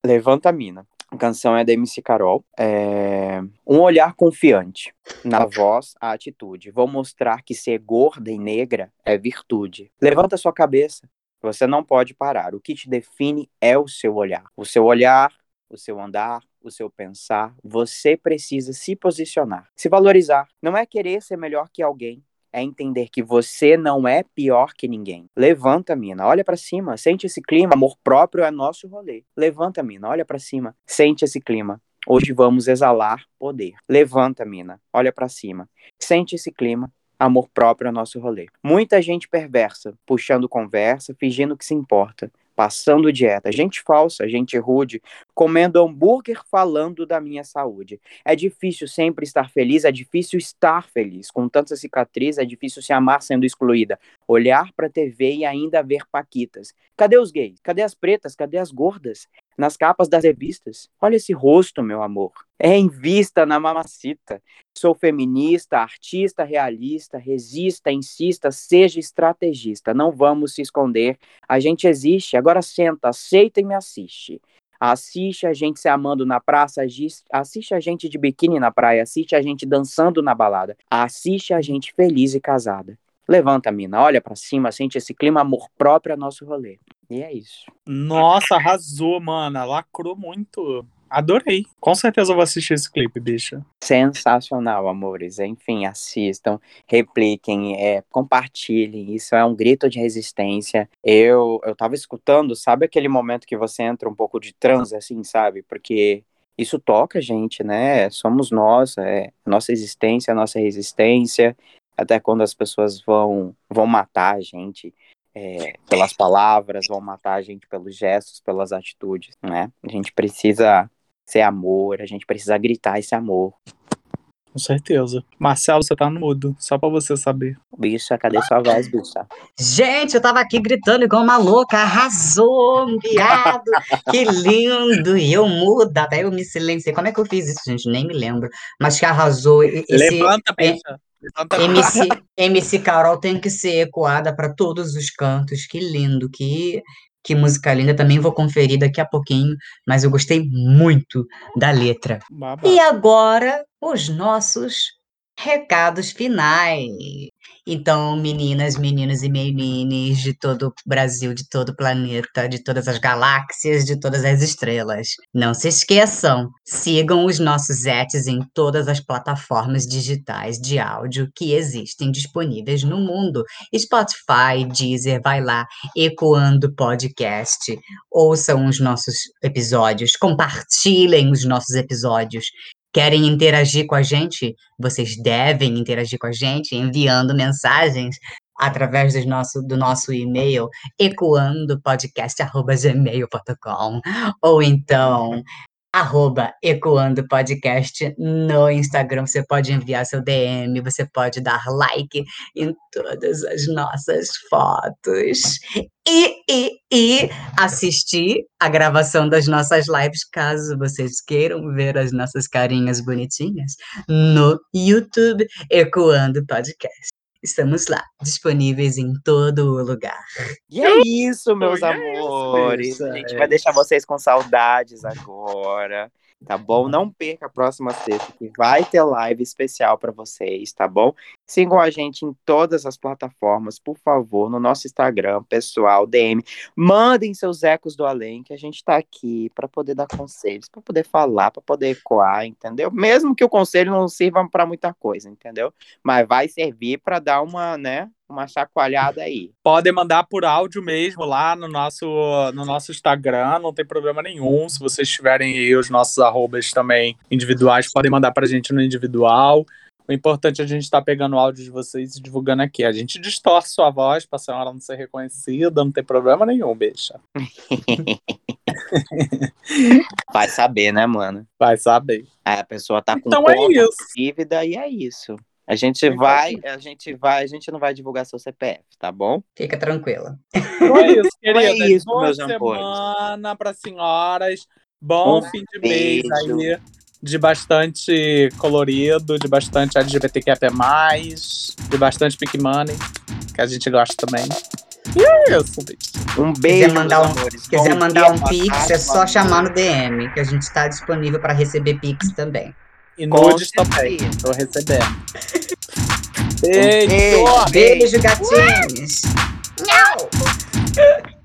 Levanta Mina. A canção é da MC Carol. É... Um olhar confiante. Na voz, a atitude. Vou mostrar que ser gorda e negra é virtude. Levanta sua cabeça. Você não pode parar. O que te define é o seu olhar. O seu olhar, o seu andar, o seu pensar. Você precisa se posicionar, se valorizar. Não é querer ser melhor que alguém, é entender que você não é pior que ninguém. Levanta, mina, olha para cima, sente esse clima, amor próprio é nosso rolê. Levanta, mina, olha para cima, sente esse clima. Hoje vamos exalar poder. Levanta, mina, olha para cima, sente esse clima. Amor próprio é nosso rolê. Muita gente perversa, puxando conversa, fingindo que se importa passando dieta, gente falsa, gente rude, comendo hambúrguer falando da minha saúde. É difícil sempre estar feliz, é difícil estar feliz. Com tanta cicatriz, é difícil se amar sendo excluída. Olhar pra TV e ainda ver paquitas. Cadê os gays? Cadê as pretas? Cadê as gordas? Nas capas das revistas. Olha esse rosto, meu amor. É em vista na mamacita. Sou feminista, artista, realista, resista, insista, seja estrategista. Não vamos se esconder. A gente existe. Agora senta, aceita e me assiste. Assiste a gente se amando na praça, assiste a gente de biquíni na praia, assiste a gente dançando na balada, assiste a gente feliz e casada. Levanta, mina, olha para cima, sente esse clima amor próprio a nosso rolê. E é isso. Nossa, arrasou, mana. Lacrou muito. Adorei. Com certeza eu vou assistir esse clipe, bicha. Sensacional, amores. Enfim, assistam, repliquem, é, compartilhem. Isso é um grito de resistência. Eu, eu tava escutando, sabe aquele momento que você entra um pouco de transe, assim, sabe? Porque isso toca a gente, né? Somos nós, é nossa existência, nossa resistência até quando as pessoas vão, vão matar a gente é, pelas palavras, vão matar a gente pelos gestos, pelas atitudes, né? A gente precisa ser amor, a gente precisa gritar esse amor. Com certeza. Marcelo, você tá no mudo, só pra você saber. Bicha, cadê sua voz, bicha? Gente, eu tava aqui gritando igual uma louca, arrasou, viado, que lindo, e eu muda, até eu me silenciei. Como é que eu fiz isso, gente? Nem me lembro. Mas que arrasou. Esse, Levanta, bicha. MC, MC Carol tem que ser ecoada para todos os cantos. Que lindo, que, que música linda. Também vou conferir daqui a pouquinho, mas eu gostei muito da letra. Babá. E agora, os nossos recados finais. Então, meninas, meninos e menines de todo o Brasil, de todo o planeta, de todas as galáxias, de todas as estrelas, não se esqueçam, sigam os nossos ets em todas as plataformas digitais de áudio que existem disponíveis no mundo. Spotify, Deezer, vai lá, Ecoando Podcast. Ouçam os nossos episódios, compartilhem os nossos episódios querem interagir com a gente, vocês devem interagir com a gente enviando mensagens através do nosso, do nosso e-mail ecoandopodcast.gmail.com ou então arroba Ecoando Podcast no Instagram. Você pode enviar seu DM, você pode dar like em todas as nossas fotos. E, e, e assistir a gravação das nossas lives, caso vocês queiram ver as nossas carinhas bonitinhas, no YouTube Ecoando Podcast. Estamos lá, disponíveis em todo o lugar. E é isso, meus é isso, amores. bicha, a gente vai deixar vocês com saudades agora, tá bom? Não perca a próxima sexta, que vai ter live especial para vocês, tá bom? Sigam a gente em todas as plataformas, por favor, no nosso Instagram, pessoal, DM. Mandem seus ecos do além, que a gente tá aqui para poder dar conselhos, para poder falar, para poder ecoar, entendeu? Mesmo que o conselho não sirva para muita coisa, entendeu? Mas vai servir para dar uma, né, uma chacoalhada aí. Podem mandar por áudio mesmo lá no nosso, no nosso Instagram, não tem problema nenhum. Se vocês tiverem aí os nossos arrobas também individuais, podem mandar pra gente no individual. O importante é a gente estar pegando o áudio de vocês e divulgando aqui. A gente distorce sua voz pra senhora não ser reconhecida, não tem problema nenhum, bicha. [laughs] Vai saber, né, mano? Vai saber. Aí a pessoa tá com Então é conta isso. dívida e é isso. A gente Então é vai, a gente vai, a gente não vai divulgar seu CPF, tá bom? Fica tranquila. Então é isso, Então é isso, Boa meus semana para senhoras. Bom Um fim de mês beijo. aí. De bastante colorido, de bastante LGBTQIA+, de bastante Pick Money, que a gente gosta também. E é isso, bicho. Um beijo, mandar um- amores. Se quiser mandar um pix, é só chamar no. DM, que a gente está disponível para receber pix também. E nudes também. Tô recebendo. beijo. Beijo! Beijo, gatinhos! Não! [laughs]